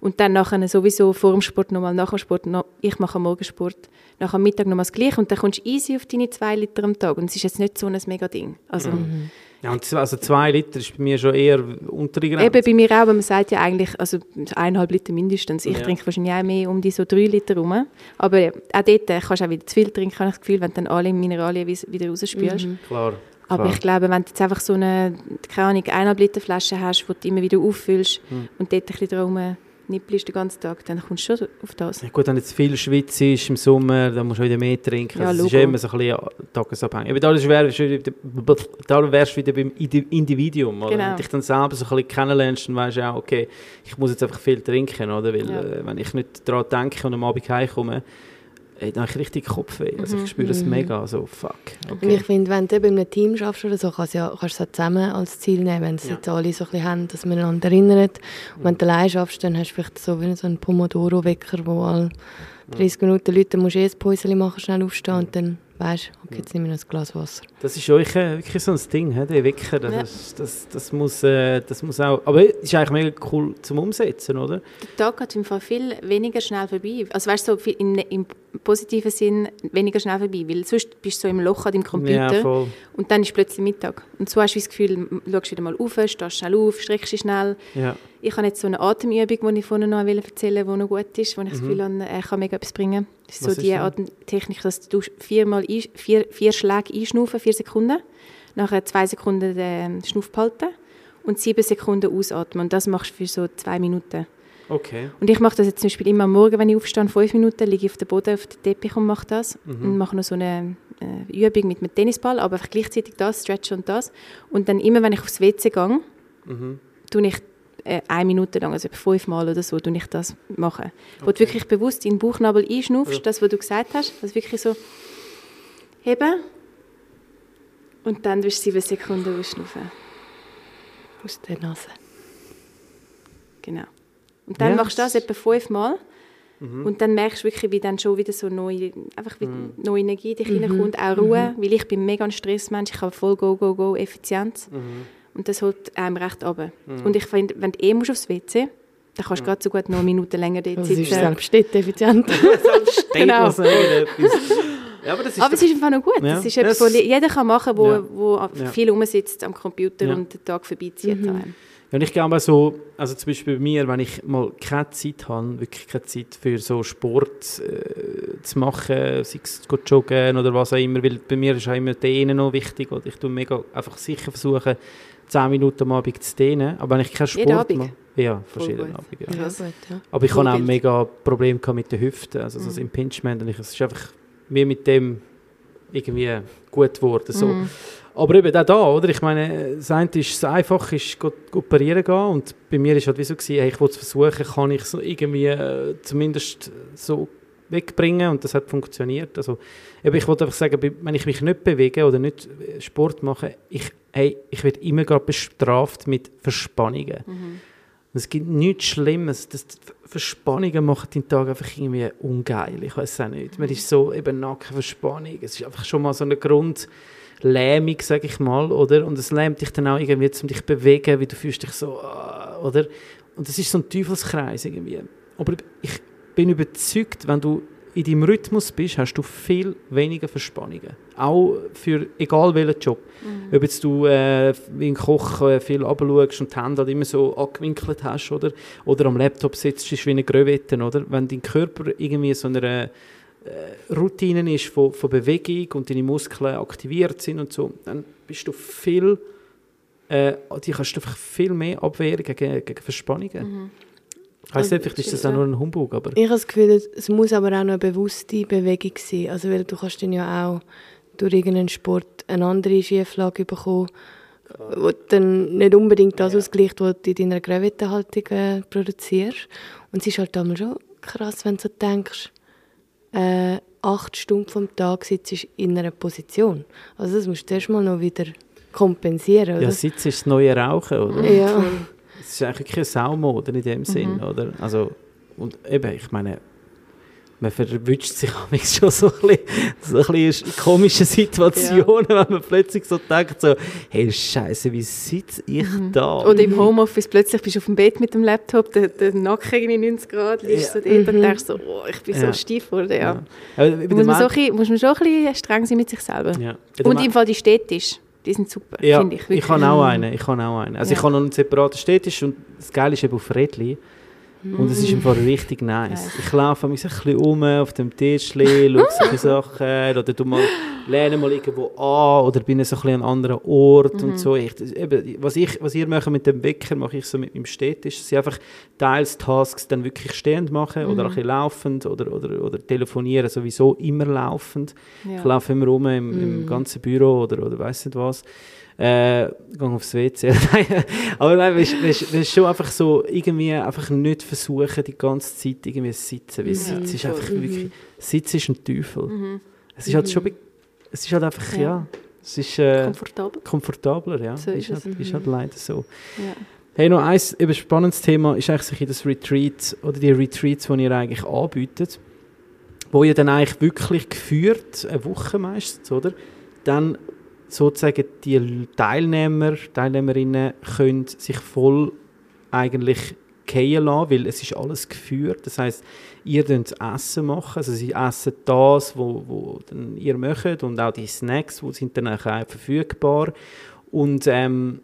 Und dann nachher sowieso vor dem Sport nochmal, nach dem Sport noch, ich mache am Morgen Sport, nach am Mittag nochmal das Gleiche und dann kommst du easy auf deine zwei Liter am Tag und es ist jetzt nicht so ein mega Ding. Also
ja, und zwei- also zwei Liter ist bei mir schon eher unter die Grenze.
eben bei mir auch, aber man sagt ja eigentlich, also eineinhalb Liter mindestens. Ich
Ja.
trinke wahrscheinlich auch mehr um die so drei Liter rum. Aber auch dort äh, kannst du auch wieder zu viel trinken, habe ich das Gefühl, wenn du dann alle Mineralien wie- wieder rausspülst.
Klar.
Aber
klar.
ich glaube, wenn du jetzt einfach so eine, keine Ahnung, eineinhalb Liter Flasche hast, die du immer wieder auffüllst
Hm.
und dort ein bisschen drum nippelst den ganzen Tag, dann kommst du schon auf das.
Ja, gut, wenn jetzt viel Schweiz ist im Sommer, dann musst du wieder mehr trinken.
Ja,
also es ist immer so ein bisschen ja, tagesabhängig. Aber da wärst du wieder, beim Indi- Individuum. Oder?
Genau.
Wenn du dich dann selber so ein bisschen kennenlernst, dann weißt du auch, okay, ich muss jetzt einfach viel trinken. Oder? Weil
Ja.
äh, wenn ich nicht daran denke und am Abend heimkomme, äh, dann habe ich richtig Kopfweh. Also ich spüre das
Mhm.
mega. So, fuck.
Und
Okay.
ich finde, wenn du eben in einem Team schaffst oder so, kannst du ja, kannst du es zusammen als Ziel nehmen, wenn es
Ja.
jetzt alle so ein bisschen haben, dass man einander erinnert. Und wenn du allein schaffst, dann hast du vielleicht so wie so einen Pomodoro-Wecker, wo alle 30 Minuten Leute, musst du eh ein Päuschen machen, schnell aufstehen und dann weißt du, okay, jetzt nehme ich noch ein Glas Wasser.
Das ist euch äh, wirklich so ein Ding, der Wecker. Das,
Ja.
ist- das, das, muss, äh, das muss auch. Aber es ist eigentlich mega cool zum Umsetzen, oder?
Der Tag geht im Fall viel weniger schnell vorbei. Also weißt du, so im, im positiven Sinn weniger schnell vorbei, weil sonst bist du so im Loch an deinem Computer
Ja,
und dann ist plötzlich Mittag. Und so hast du das Gefühl, m- schaust wieder mal auf, stehst schnell auf, streckst dich schnell.
Ja.
Ich habe jetzt so eine Atemübung, die ich vorhin noch erzählen wollte, die noch gut ist, wo ich das
Mhm.
Gefühl habe, er kann mega etwas bringen. Das ist
Was
so die
das?
Atemtechnik, dass du viermal ein, vier, vier Schläge einschnaufen, vier Sekunden. nachher zwei Sekunden den Schnuff behalten und sieben Sekunden ausatmen. Und das machst du für so zwei Minuten.
Okay.
Und ich mache das jetzt zum Beispiel immer am Morgen, wenn ich aufstehe, fünf Minuten, liege ich auf dem Boden, auf dem Teppich und mache das. Und mache noch so eine äh, Übung mit einem Tennisball, aber einfach gleichzeitig das, Stretch und das. Und dann immer, wenn ich aufs WC gehe, tue ich äh, eine Minute lang, also fünfmal oder so, tue ich das machen. Wo du wirklich bewusst in den Bauchnabel einschnaufst, das, was du gesagt hast, also wirklich so heben und dann durch sieben Sekunden ausschnaufen.
Aus der Nase.
Genau. Und dann
Ja,
machst du das
das-
etwa fünfmal.
Mhm.
Und dann merkst du wirklich, wie dann schon wieder so neue, einfach wie neue Energie dich reinkommt, auch Ruhe, weil ich bin mega ein Stressmensch, ich habe voll go, go, go, Effizienz.
Mhm.
Und das holt einem recht runter. Und ich finde, wenn du eh musst aufs WC dann kannst du gerade so gut noch eine Minute länger dort
Das ist
sitzen.
selbst dort effizient.
Genau.
Ja, aber das ist
Aber es ist einfach noch gut.
Ja.
Das ist etwas,
Das-
jeder kann machen kann, wo,
Ja.
wo
Ja.
viel rumsitzt am Computer
Ja.
und den Tag vorbeizieht.
Ja, und ich glaube so, also zum Beispiel bei mir, wenn ich mal keine Zeit habe, wirklich keine Zeit für so Sport äh, zu machen, sei es zu joggen oder was auch immer, weil bei mir ist auch immer Dehnen noch wichtig und ich tue mega einfach sicher versuchen, 10 Minuten am Abend zu dehnen, aber wenn ich keinen Sport mache, ja, verschiedene. Abende, ja.
ja,
Krass.
gut, ja.
Aber ich habe auch mega Probleme mit den Hüften, also so das Impingement. Und ich, es ist einfach mir mit dem irgendwie gut geworden. So.
Mhm.
Aber eben auch da, oder? Ich meine, das eine ist, das Einfache ist, go operieren gehen. Und bei mir ist halt wie so gewesen, hey, ich wollte es versuchen, kann ich so irgendwie äh, zumindest so wegbringen und das hat funktioniert. Also, eben, ich wollte einfach sagen, wenn ich mich nicht bewege oder nicht äh, Sport mache, ich, hey, ich werde immer gerade bestraft mit Verspannungen.
Mhm.
Es gibt nichts Schlimmes. Das, Verspannungen machen den Tag einfach irgendwie ungeil. Ich weiß auch nicht. Man ist so eben Nackenverspannung. Es ist einfach schon mal so eine Grundlähmung, sage ich mal, oder? Und es lähmt dich dann auch irgendwie, um dich zu bewegen, wie du fühlst dich so, ah, oder? Und das ist so ein Teufelskreis irgendwie. Aber ich bin überzeugt, wenn du in deinem Rhythmus bist, hast du viel weniger Verspannungen. Auch für egal welchen Job. Ob jetzt du äh, wie ein Koch äh, viel runterschaust und die Hände halt immer so angewinkelt hast, oder? Oder am Laptop sitzt, ist wie eine Gröwette, oder? Wenn dein Körper irgendwie so eine äh, Routine ist von, von Bewegung und deine Muskeln aktiviert sind und so, dann bist du viel, äh, die kannst du einfach viel mehr abwehren gegen, gegen Verspannungen. Ich weiss nicht, vielleicht ist das auch nur ein Humbug, aber...
Ich habe das Gefühl, es muss aber auch noch eine bewusste Bewegung sein. Also, weil du kannst dann ja auch durch irgendeinen Sport eine andere Schieflage bekommen, wo dann nicht unbedingt das ausgleicht, was du in deiner Gravithaltung äh, produzierst. Und es ist halt einmal schon krass, wenn du so denkst, äh, acht Stunden vom Tag sitzt du in einer Position. Also das musst du erst mal noch wieder kompensieren, oder?
Ja, Sitz ist das neue Rauchen, oder?
ja.
Es ist eigentlich keine Saumode in dem Sinn, oder? Also, und eben, ich meine, man verwünscht sich manchmal schon so ein bisschen, so ein bisschen in komischen Situationen, wenn man plötzlich so denkt, so, hey, Scheiße, wie sitze ich da?
Oder im Homeoffice plötzlich bist du auf dem Bett mit dem Laptop, der, der Nacken irgendwie 90 Grad, liegst so dort und denkst so, oh, ich bin
Ja.
so steif geworden. Ja.
Der
Muss, man so ein bisschen, muss man schon ein bisschen streng sein mit sich selber.
ja.
Und im Fall die städtisch, die sind super,
ja,
finde ich.
ich,
wirklich.
habe auch einen, ich habe auch einen. Also
Ja.
ich habe noch einen separaten Städtisch und das Geile ist eben auf Redli. Und es ist im Fall richtig nice. Ich laufe mich ein bisschen um auf dem Tisch, schaue solche Sachen oder du mal, lerne mal irgendwo an oder bin so ein bisschen an einem anderen Ort und so. Ich, eben, was, ich, was ihr macht mit dem Wecker, mache ich so mit meinem Städtisch. Dass ich einfach teils Tasks dann wirklich stehend machen oder ein bisschen laufend oder, oder, oder telefonieren sowieso immer laufend.
Ja.
Ich laufe immer rum im, im ganzen Büro oder, oder weiss nicht was. Äh, gehe aufs WC. Aber nein, weißt, weißt, weißt, schon einfach so irgendwie einfach nicht versuchen, die ganze Zeit irgendwie zu sitzen. Weil Sitz ist einfach wirklich, Sitz ist ein Teufel. Es ist halt schon, be- es ist halt einfach, ja,
Ja.
es ist äh,
Komfortabel.
komfortabler, ja.
So
ist,
ist
halt,
es.
ist halt leider so.
Ja.
Hey, noch ein spannendes Thema ist eigentlich das Retreat oder die Retreats, die ihr eigentlich anbietet, wo ihr dann eigentlich wirklich geführt, eine Woche meistens, oder? Dann sozusagen die Teilnehmer, Teilnehmerinnen können sich voll eigentlich gehen lassen, weil es ist alles geführt. Das heißt, ihr könnt Essen machen, also sie essen das, wo, wo dann ihr möchtet und auch die Snacks, die sind dann auch verfügbar und ähm,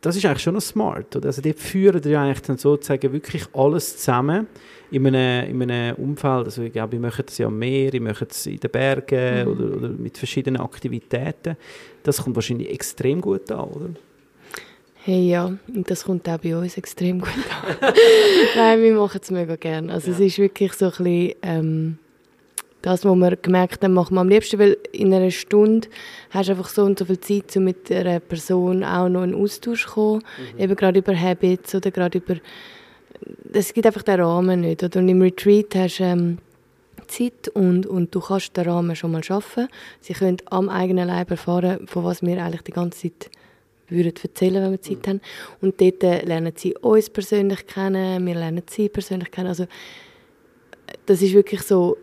das ist eigentlich schon noch smart. Oder? Also dort führen die eigentlich dann sozusagen wirklich alles zusammen in einem, in einem Umfeld. Also ich glaube, ich mache es ja am Meer, ich mache es in den Bergen
Mhm.
oder, oder mit verschiedenen Aktivitäten. Das kommt wahrscheinlich extrem gut an, oder?
Hey, ja, und das kommt auch bei uns extrem gut an. Nein, wir machen es mega gerne. Also es ist wirklich so ein bisschen ähm, das, was wir gemerkt haben, machen wir am liebsten, weil in einer Stunde hast du einfach so und so viel Zeit, um mit einer Person auch noch in Austausch zu kommen, eben gerade über Habits oder gerade über... Es gibt einfach den Rahmen nicht. Oder? Und im Retreat hast du ähm, Zeit und, und du kannst den Rahmen schon mal schaffen. Sie können am eigenen Leib erfahren, von was wir eigentlich die ganze Zeit würden erzählen, wenn wir Zeit haben. Und dort äh, lernen sie uns persönlich kennen, wir lernen sie persönlich kennen. Also das ist wirklich so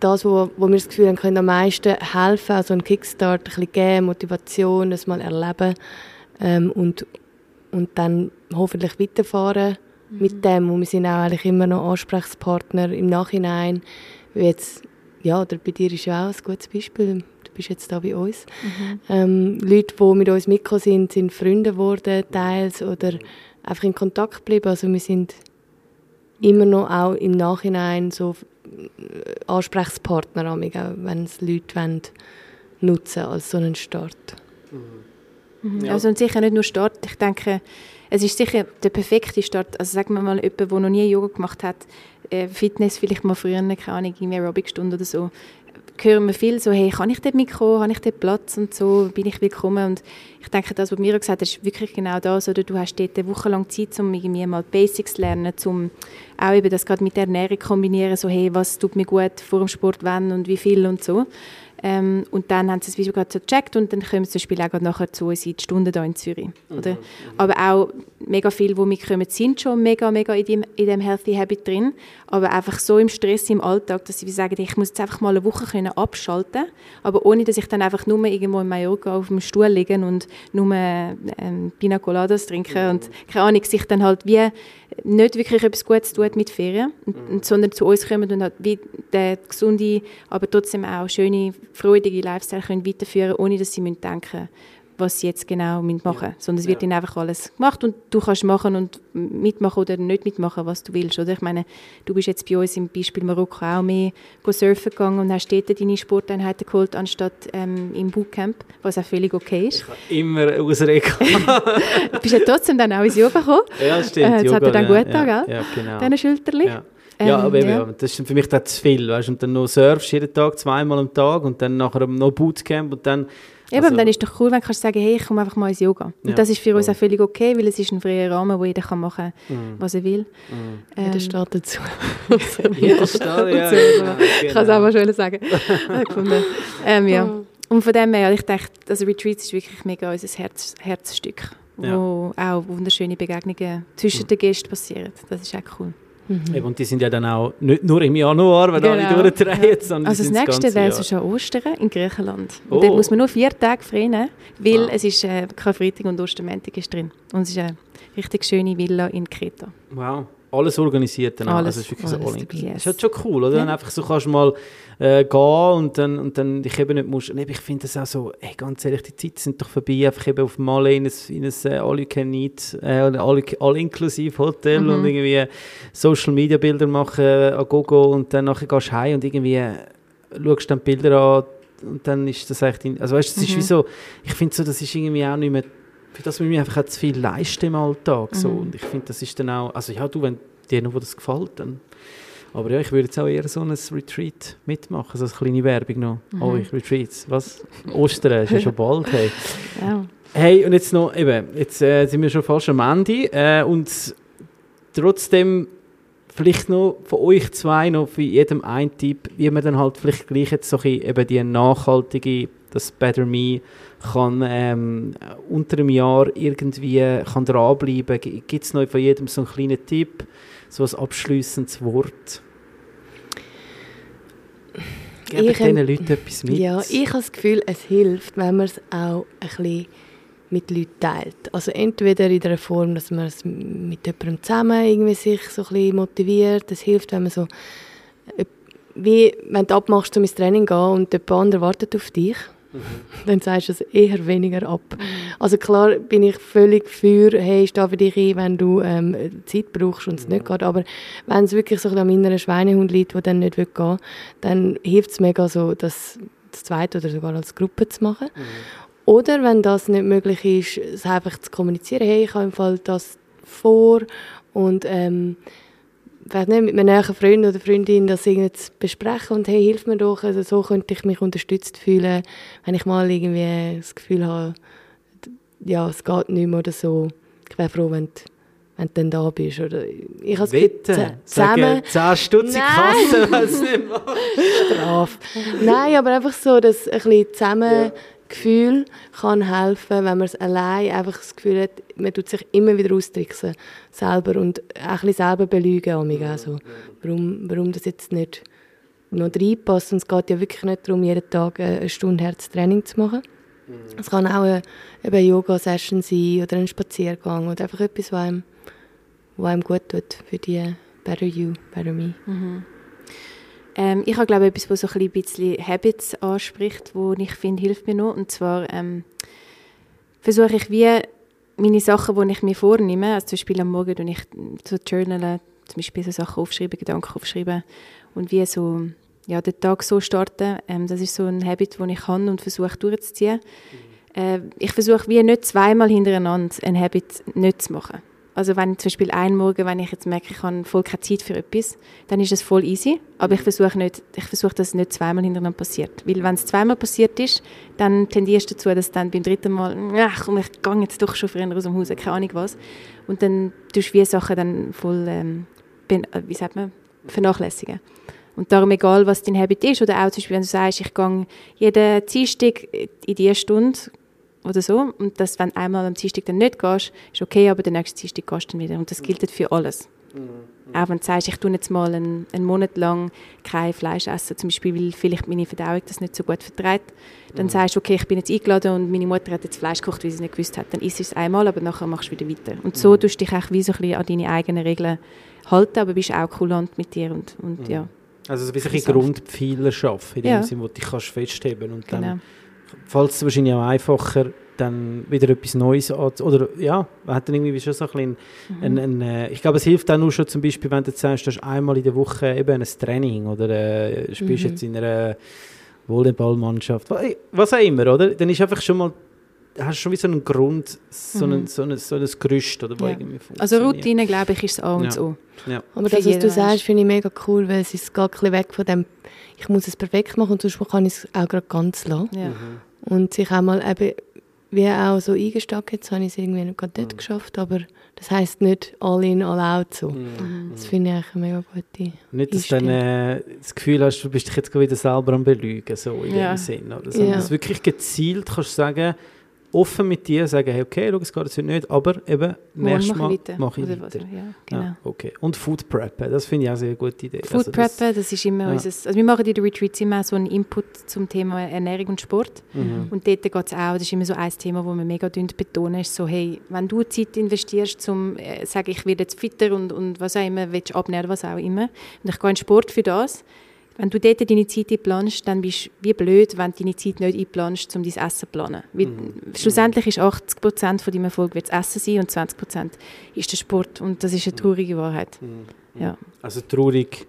das, wo, wo wir das Gefühl haben, können am meisten helfen, also ein Kickstart, ein bisschen geben, Motivation, das mal erleben ähm, und, und dann hoffentlich weiterfahren mit dem. Und wir sind auch eigentlich immer noch Ansprechpartner im Nachhinein. Jetzt, ja, oder bei dir ist ja auch ein gutes Beispiel. Du bist jetzt da bei uns. Ähm, Leute, die mit uns mitgekommen sind, sind Freunde geworden, teils, oder einfach in Kontakt geblieben. Also wir sind immer noch auch im Nachhinein so äh, Ansprechpartner, auch wenn es Leute wollen, nutzen als so einen Start.
Mhm.
Ja.
Also und sicher nicht nur Start. Ich denke, es ist sicher der perfekte Start. Also sagen wir mal, jemand, der noch nie Yoga gemacht hat, äh, Fitness vielleicht mal früher, keine Ahnung, irgendwie Aerobic-Stunde oder so, hören wir viel so, hey, kann ich dort mitkommen, habe ich dort Platz und so, bin ich willkommen und ich denke, das, was Mira gesagt hat, ist wirklich genau das, oder du hast dort eine Woche lang Zeit, um irgendwie mal Basics zu lernen, um auch eben das gerade mit der Ernährung kombinieren, so, hey, was tut mir gut vor dem Sport, wann und wie viel und so. Ähm, und dann haben sie es wie gerade so gecheckt und dann kommen sie zum Beispiel auch nachher zu uns in die Stunde hier in Zürich. Oder? Aber auch mega viele, die mitkommen, sind schon mega, mega in dem, in dem Healthy Habit drin, aber einfach so im Stress im Alltag, dass sie sagen, ich muss jetzt einfach mal eine Woche können abschalten aber ohne, dass ich dann einfach nur irgendwo in Mallorca auf dem Stuhl liegen und nur ähm, Pina Coladas trinken und keine Ahnung, sich dann halt wie nicht wirklich etwas Gutes tut mit Ferien, und, sondern zu uns kommen und halt wie den gesunde, aber trotzdem auch schöne, freudige Lifestyle können weiterführen, ohne dass sie müssen denken was sie jetzt genau machen müssen. Sondern es wird ihnen einfach alles gemacht und du kannst machen und mitmachen oder nicht mitmachen, was du willst. Oder? Ich meine, du bist jetzt bei uns im Beispiel Marokko auch mehr surfen gegangen und hast dort deine Sporteinheiten geholt, anstatt ähm, im Bootcamp, was auch völlig okay ist.
Immer ausreden.
Du bist ja trotzdem dann auch ins Yoga gekommen,
ja, stimmt.
Äh, jetzt hat er dann
ja,
gut getan,
ja,
gell?
Ja, genau.
deine Schulterli.
Ja. ja,
Ähm,
aber eben,
ja.
ja. das ist für mich dann zu viel, weißt? Und dann noch surfst jeden Tag, zweimal am Tag und dann nachher noch Bootcamp und dann...
Eben,
also-
und dann ist doch cool, wenn du kannst sagen, hey, ich komme einfach mal ins Yoga. Und
Ja,
das ist für uns
voll.
auch völlig okay, weil es ist ein freier Rahmen, wo jeder kann machen kann,
Mhm.
was er will.
Jeder
Ähm,
steht dazu.
Jeder steht, ja, ja, genau.
Ich kann es auch mal schön sagen. Habe gefunden. ähm, ja. Und von dem her, ich denke, also Retreats ist wirklich mega unser Herz, Herzstück, wo auch wunderschöne Begegnungen zwischen den Gästen passieren. Das ist auch cool.
Eben, Und die sind ja dann auch nicht nur im Januar, wenn alle
Genau.
durchdrehen, sondern
Also das nächste wäre so schon Ostern in Griechenland.
Oh.
Dort muss man nur vier Tage frei nehmen, weil
Wow.
es ist äh, Karfreitag und Ostermäntig ist drin. Und es ist eine richtig schöne Villa in Kreta.
Wow. Alles organisiert dann.
Alles,
also ist wirklich so
alles
all
dabei,
inclusive.
yes.
ist halt schon cool, oder? Dann
Ja.
einfach so kannst du mal äh, gehen und dann, und dann dich eben nicht eben, ich finde das auch so, ey, ganz ehrlich, die Zeiten sind doch vorbei, einfach eben auf Mal in ein, in ein äh, All-You-Can-Eat, äh, oder All- All-Inclusive Hotel
Mhm.
und irgendwie Social-Media-Bilder machen äh, an Gogo und dann nachher gehst du heim und irgendwie schaust dann Bilder an und dann ist das echt... In, also weißt du, es ist
Mhm.
wie so... Ich finde so, das ist irgendwie auch nicht mehr... Für das wir mir einfach auch zu viel leisten im Alltag. So.
Mhm.
Und ich finde, das ist dann auch... Also ja, du, wenn dir noch das gefällt, dann... Aber ja, ich würde jetzt auch eher so ein Retreat mitmachen, so eine kleine Werbung noch.
Mhm.
Oh, ich Retreats, was? Ostern ist ja schon bald, hey.
Ja.
Hey, und jetzt noch, eben, jetzt äh, sind wir schon fast am Ende äh, und trotzdem vielleicht noch von euch zwei noch für jedem ein Tipp, wie man dann halt vielleicht gleich jetzt so ein eben die nachhaltige, das Better Me kann ähm, unter einem Jahr irgendwie kann dranbleiben. Gibt es noch von jedem so einen kleinen Tipp, so ein abschließendes Wort? Gebt
Ich,
diesen Leuten etwas mit.
Ja, ich habe das Gefühl, es hilft, wenn man es auch ein bisschen mit Leuten teilt. Also entweder in der Form, dass man es mit jemandem zusammen irgendwie sich so ein bisschen motiviert. Es hilft, wenn man so, äh, wie wenn du abmachst, um ins Training gehen und der andere wartet auf dich dann sagst du es eher weniger ab. Also klar bin ich völlig für, hey, stehe für dich ein, wenn du ähm, Zeit brauchst und es nicht geht, aber wenn es wirklich so an meiner Schweinehund liegt, der dann nicht gehen will, dann hilft es mega so, das, das zweite oder sogar als Gruppe zu machen. Oder wenn das nicht möglich ist, es einfach zu kommunizieren, hey, ich habe im Fall das vor und ähm, vielleicht nicht mit einem näheren Freund oder Freundin das irgendwie besprechen und hey, hilf mir doch, also so könnte ich mich unterstützt fühlen, wenn ich mal irgendwie das Gefühl habe, ja, es geht nicht mehr oder so. Ich wäre froh, wenn du, wenn du dann da bist. Oder ich habe z- zusammen...
Sagen 10 Stutz in. Kasse, wenn es nicht.
Straf. Nein, aber einfach so, dass ein bisschen zusammen Gefühl kann helfen, wenn man es allein einfach das Gefühl hat, man tut sich immer wieder austricksen selber und auch ein bisschen selber belügen. amig auch so. Warum, warum das jetzt nicht noch reinpasst. Und es geht ja wirklich nicht darum, jeden Tag eine Stunde Herztraining zu machen. Es kann auch eine, eine Yoga-Session sein oder ein Spaziergang oder einfach etwas, was einem, was einem gut tut für die Better You, Better Me.
Ähm, ich habe glaube etwas, was so ein bisschen Habits anspricht, wo ich finde, hilft mir noch. Und zwar ähm, versuche ich wie meine Sachen, die ich mir vornehme, also zum Beispiel am Morgen und ich so journalen, zum Beispiel so Sachen aufschreiben, Gedanken aufschreiben und wie so ja, den Tag so starten. Ähm, das ist so ein Habit, den ich habe und versuche durchzuziehen. Äh, ich versuche wie nicht zweimal hintereinander ein Habit nicht zu machen. Also wenn zum Beispiel einen Morgen, wenn ich jetzt merke, ich habe voll keine Zeit für etwas, dann ist das voll easy. Aber ich versuche nicht, ich versuche, dass es nicht zweimal hintereinander passiert. Weil wenn es zweimal passiert ist, dann tendierst du dazu, dass dann beim dritten Mal, ach komm, ich gehe jetzt doch schon früher aus dem Haus, keine Ahnung was. Und dann tust du wie Sachen dann voll, ähm, äh, wie sagt man, vernachlässigen. Und darum, egal was dein Habit ist, oder auch zum Beispiel, wenn du sagst, ich gehe jeden Dienstag in diese Stunde oder so, und dass, wenn du einmal am Dienstag dann nicht gehst, ist okay, aber den nächsten Dienstag gehst du dann wieder. Und das gilt für alles. Auch wenn du sagst, ich tue jetzt mal einen, einen Monat lang kein Fleisch essen, zum Beispiel, weil vielleicht meine Verdauung das nicht so gut verträgt, dann sagst du, okay, ich bin jetzt eingeladen und meine Mutter hat jetzt Fleisch gekocht, weil sie es nicht gewusst hat. Dann isst du es einmal, aber nachher machst du wieder weiter. Und so tust du dich auch wie so ein bisschen an deine eigenen Regeln halten, aber bist auch kulant mit dir und, und ja.
Also so wie ein
Sanft.
Grundpfeiler schaffen, in
Ja.
dem Sinne, wo du dich kannst festheben und dann Fällt es wahrscheinlich auch einfacher, dann wieder etwas Neues an, oder ja, man hat dann irgendwie schon so ein bisschen, ein, ein, äh, ich glaube, es hilft auch nur schon zum Beispiel, wenn du jetzt sagst, du hast einmal in der Woche eben ein Training oder äh, spielst
Mhm.
jetzt in einer Volleyballmannschaft, wa- was auch immer, oder? Dann ist einfach schon mal, hast du schon wie so einen Grund, so, einen, so, ein, so ein Gerüst, oder,
Ja.
irgendwie
Also
funktioniert.
Routine, glaube ich, ist das A und
Ja.
so.
Ja.
Aber das, was du sagst, finde ich mega cool, weil es ist geht ein bisschen weg von dem, ich muss es perfekt machen und sonst kann ich es auch gerade ganz lassen.
Ja.
Mhm.
Und sich auch mal eben, wie auch so eingesteckt, jetzt habe ich es irgendwie noch gerade nicht geschafft, aber das heisst nicht all in, all out so.
Mhm.
Das finde ich eigentlich eine mega gute
Nicht, dass du dann äh, das Gefühl hast, du bist dich jetzt gerade wieder selber am Belügen, so in
Ja.
dem Sinn. Oder? Sondern
Ja.
dass du wirklich gezielt kannst du sagen, offen mit dir sagen, hey, okay, schau, es geht jetzt nicht, aber eben, nächstes
mache
Mal
ich weiter.
mache ich weiter.
Ja, genau.
Ja, okay. Und Food Preppen, das finde ich auch eine sehr gute Idee.
Food
Also das-
Preppen, das ist immer
ja.
unser... Also wir machen in den Retreats immer so einen Input zum Thema Ernährung und Sport.
Mhm.
Und dort geht es auch, das ist immer so ein Thema, wo wir mega betonen, ist so, hey, wenn du Zeit investierst, zum äh, sagen, ich werde jetzt fitter und, und was auch immer, willst abnehmen, was auch immer, und ich gehe in Sport für das, wenn du dort deine Zeit einplanst, dann bist du wie blöd, wenn du deine Zeit nicht einplanst, um dein Essen zu planen. Weil schlussendlich ist 80% von deinem Erfolg wird das Essen sein und 20% ist der Sport. Und das ist eine traurige Wahrheit. Ja.
Also traurig.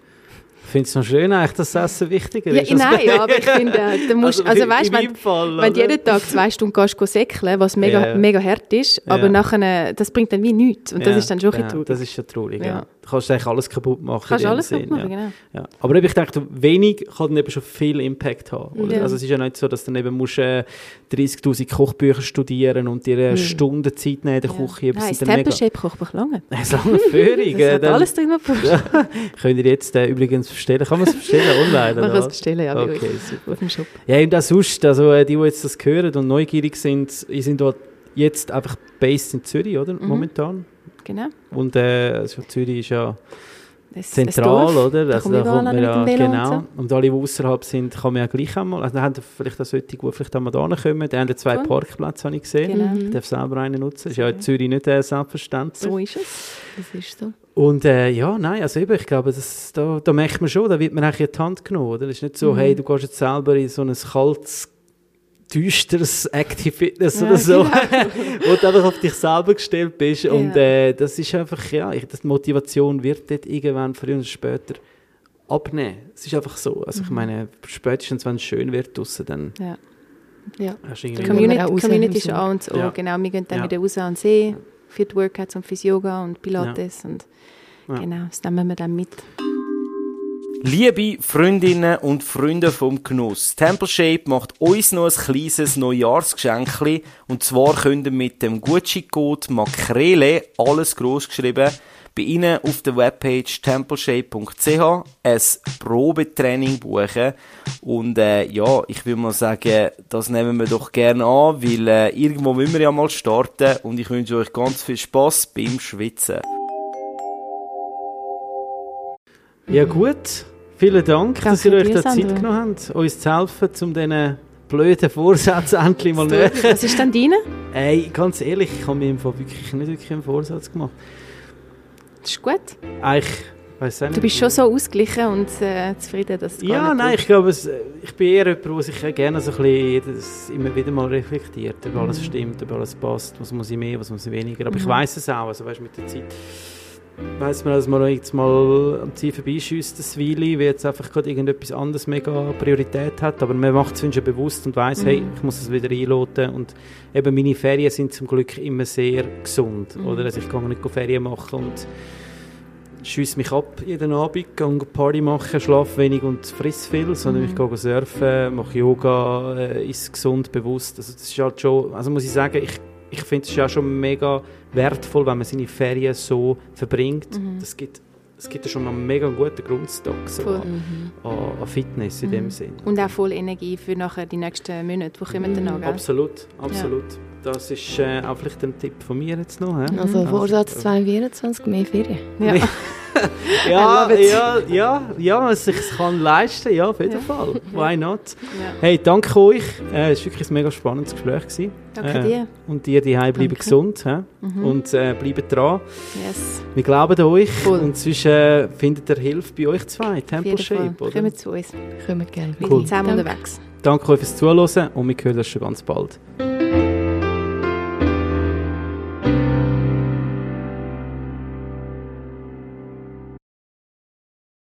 Ich finde es noch schön, eigentlich, dass das Essen wichtiger
Ja,
ist. als-
nein, ja, aber ich finde, äh, musst, also,
in-
weißt, wenn,
Fall,
wenn du jeden Tag zwei Stunden gehst, gehst säckeln, was mega,
Ja, ja.
mega hart ist, aber
Ja.
nachher, das bringt dann wie nichts. Und das
Ja,
ist dann schon ein
ja,
bisschen traurig.
Das ist schon traurig, ja.
Ja.
Du kannst eigentlich alles kaputt machen.
Kannst
in dem
alles
Sinn,
kaputt machen,
ja.
genau.
Ja. Aber eben, ich denke, wenig kann dann eben schon viel Impact haben.
Ja.
Also es ist ja nicht so, dass du dann eben musst, äh, 30'000 Kochbücher studieren und dir eine Stunde Zeit nehmen in der Küche.
Nein, das
dann mega...
Temple-Shape-Kochbuch lange.
Ist lange Führung.
Das
äh,
hat
dann-
alles drin. was brauchst.
Könnt ihr jetzt äh, übrigens bestellen? Kann man es bestellen online?
Man kann es bestellen, ja,
Okay, super.
Auf dem Shop.
Ja, und auch sonst, also äh, die, die jetzt das hören und neugierig sind, sind dort jetzt einfach based in Zürich, oder?
Mhm.
Momentan.
Genau.
Und äh, also Zürich ist ja
Das,
zentral,
das
oder?
Da
Also, da kommt
an
man ja, genau.
und
Und alle, die außerhalb sind, kann man ja gleich einmal, also da haben vielleicht auch solche, die vielleicht einmal da kommen. Die haben ja zwei
Cool.
Parkplätze, habe ich gesehen.
Genau.
Ich darf selber einen nutzen. Ist ja in Zürich nicht äh, selbstverständlich.
So ist es.
Das ist so.
Und äh, ja, nein, also eben, ich glaube, das, da, da merkt man schon, da wird man eigentlich in die Hand genommen, oder? Es ist nicht so,
Mhm.
hey, du gehst jetzt selber in so ein kaltes düsteres Active Fitness
Ja,
oder so,
genau.
wo du einfach auf dich selber gestellt bist.
Ja.
Und äh, das ist einfach, ja, ich, das, die Motivation wird dort irgendwann früher oder später abnehmen. Es ist einfach so. Also
Mhm.
ich meine, spätestens wenn es schön wird draussen, dann
Ja.
Ja.
Die.
Community- auch
Community ist
Sommer.
A und
Ja.
genau. Wir gehen dann
Ja.
wieder raus an den See, für die Workouts und fürs Yoga und Pilates. Und genau, das nehmen wir dann mit.
Liebe Freundinnen und Freunde vom Genuss, Temple Shape macht uns noch ein kleines Neujahrsgeschenk. Und zwar könnt ihr mit dem Gucci-Code Makrele, alles groß geschrieben, bei Ihnen auf der Webpage templeshape.ch ein Probetraining buchen. Und äh, ja, ich will mal sagen, das nehmen wir doch gerne an, weil äh, irgendwo müssen wir ja mal starten. Und ich wünsche euch ganz viel Spaß beim Schwitzen.
Ja gut, vielen Dank, dass ihr
Danke
euch da Zeit
Sandra.
genommen habt, uns zu helfen, um diesen blöden Vorsätzen endlich mal näher.
Was ist dann deine?
Ey, ganz ehrlich, ich habe mir im Fall wirklich nicht wirklich einen Vorsatz gemacht.
Das ist gut.
Eigentlich, weiß auch nicht.
Du bist schon so ausgeglichen und äh, zufrieden, dass gar
Ja, nein, ich glaube, es, ich bin eher jemand, der sich gerne so ein bisschen jedes, immer wieder mal reflektiert, ob alles
Mhm.
stimmt, ob alles passt, was muss ich mehr, was muss ich weniger. Aber ich
Mhm.
weiß es auch, also weißt, mit der Zeit weiss man, dass man jetzt mal am Ziel vorbeischießt, das Weile, weil jetzt einfach gerade irgendetwas anderes mega Priorität hat, aber man macht es schon bewusst und weiß,
Mhm.
hey, ich muss es wieder einloten und eben meine Ferien sind zum Glück immer sehr gesund,
Mhm.
oder? Also ich kann nicht Ferien machen und schiesse mich ab jeden Abend, gehe Party machen, schlafe wenig und friss viel, sondern
Mhm.
ich gehe surfen, mache Yoga, äh, ist gesund, bewusst. Also das ist halt schon, also muss ich sagen, ich, ich finde es ist ja schon mega wertvoll, wenn man seine Ferien so verbringt.
Mhm.
Das gibt es gibt ja schon mal einen mega guten Grundstock so
Voll.
an,
Mhm.
an, an Fitness in
Mhm.
dem Sinn.
Und auch voll Energie für nachher die nächsten Monate, die kommen danach, gell?
Absolut, absolut. Das ist äh, auch vielleicht ein Tipp von mir jetzt noch. hä?
Also
Also,
Vorsatz
äh,
2024, mehr Ferien.
Ja.
Ja, ja, ja, ja, man sich kann leisten, ja, auf jeden
Ja.
Fall. Why not?
Ja.
Hey, danke euch. Äh, es war wirklich ein mega spannendes Gespräch. Gewesen.
Danke
Äh,
dir.
Und ihr, die bleiben
Danke.
gesund?
Mhm.
und äh, bleiben dran.
yes.
Wir glauben an euch
Voll.
und sonst äh, findet ihr Hilfe bei euch zwei,
Fall.
Shape. Oder?
Kommt zu uns.
Kommen gerne.
Wir
Cool.
sind zusammen
Danke.
unterwegs.
Danke euch fürs Zuhören und wir hören uns schon ganz bald.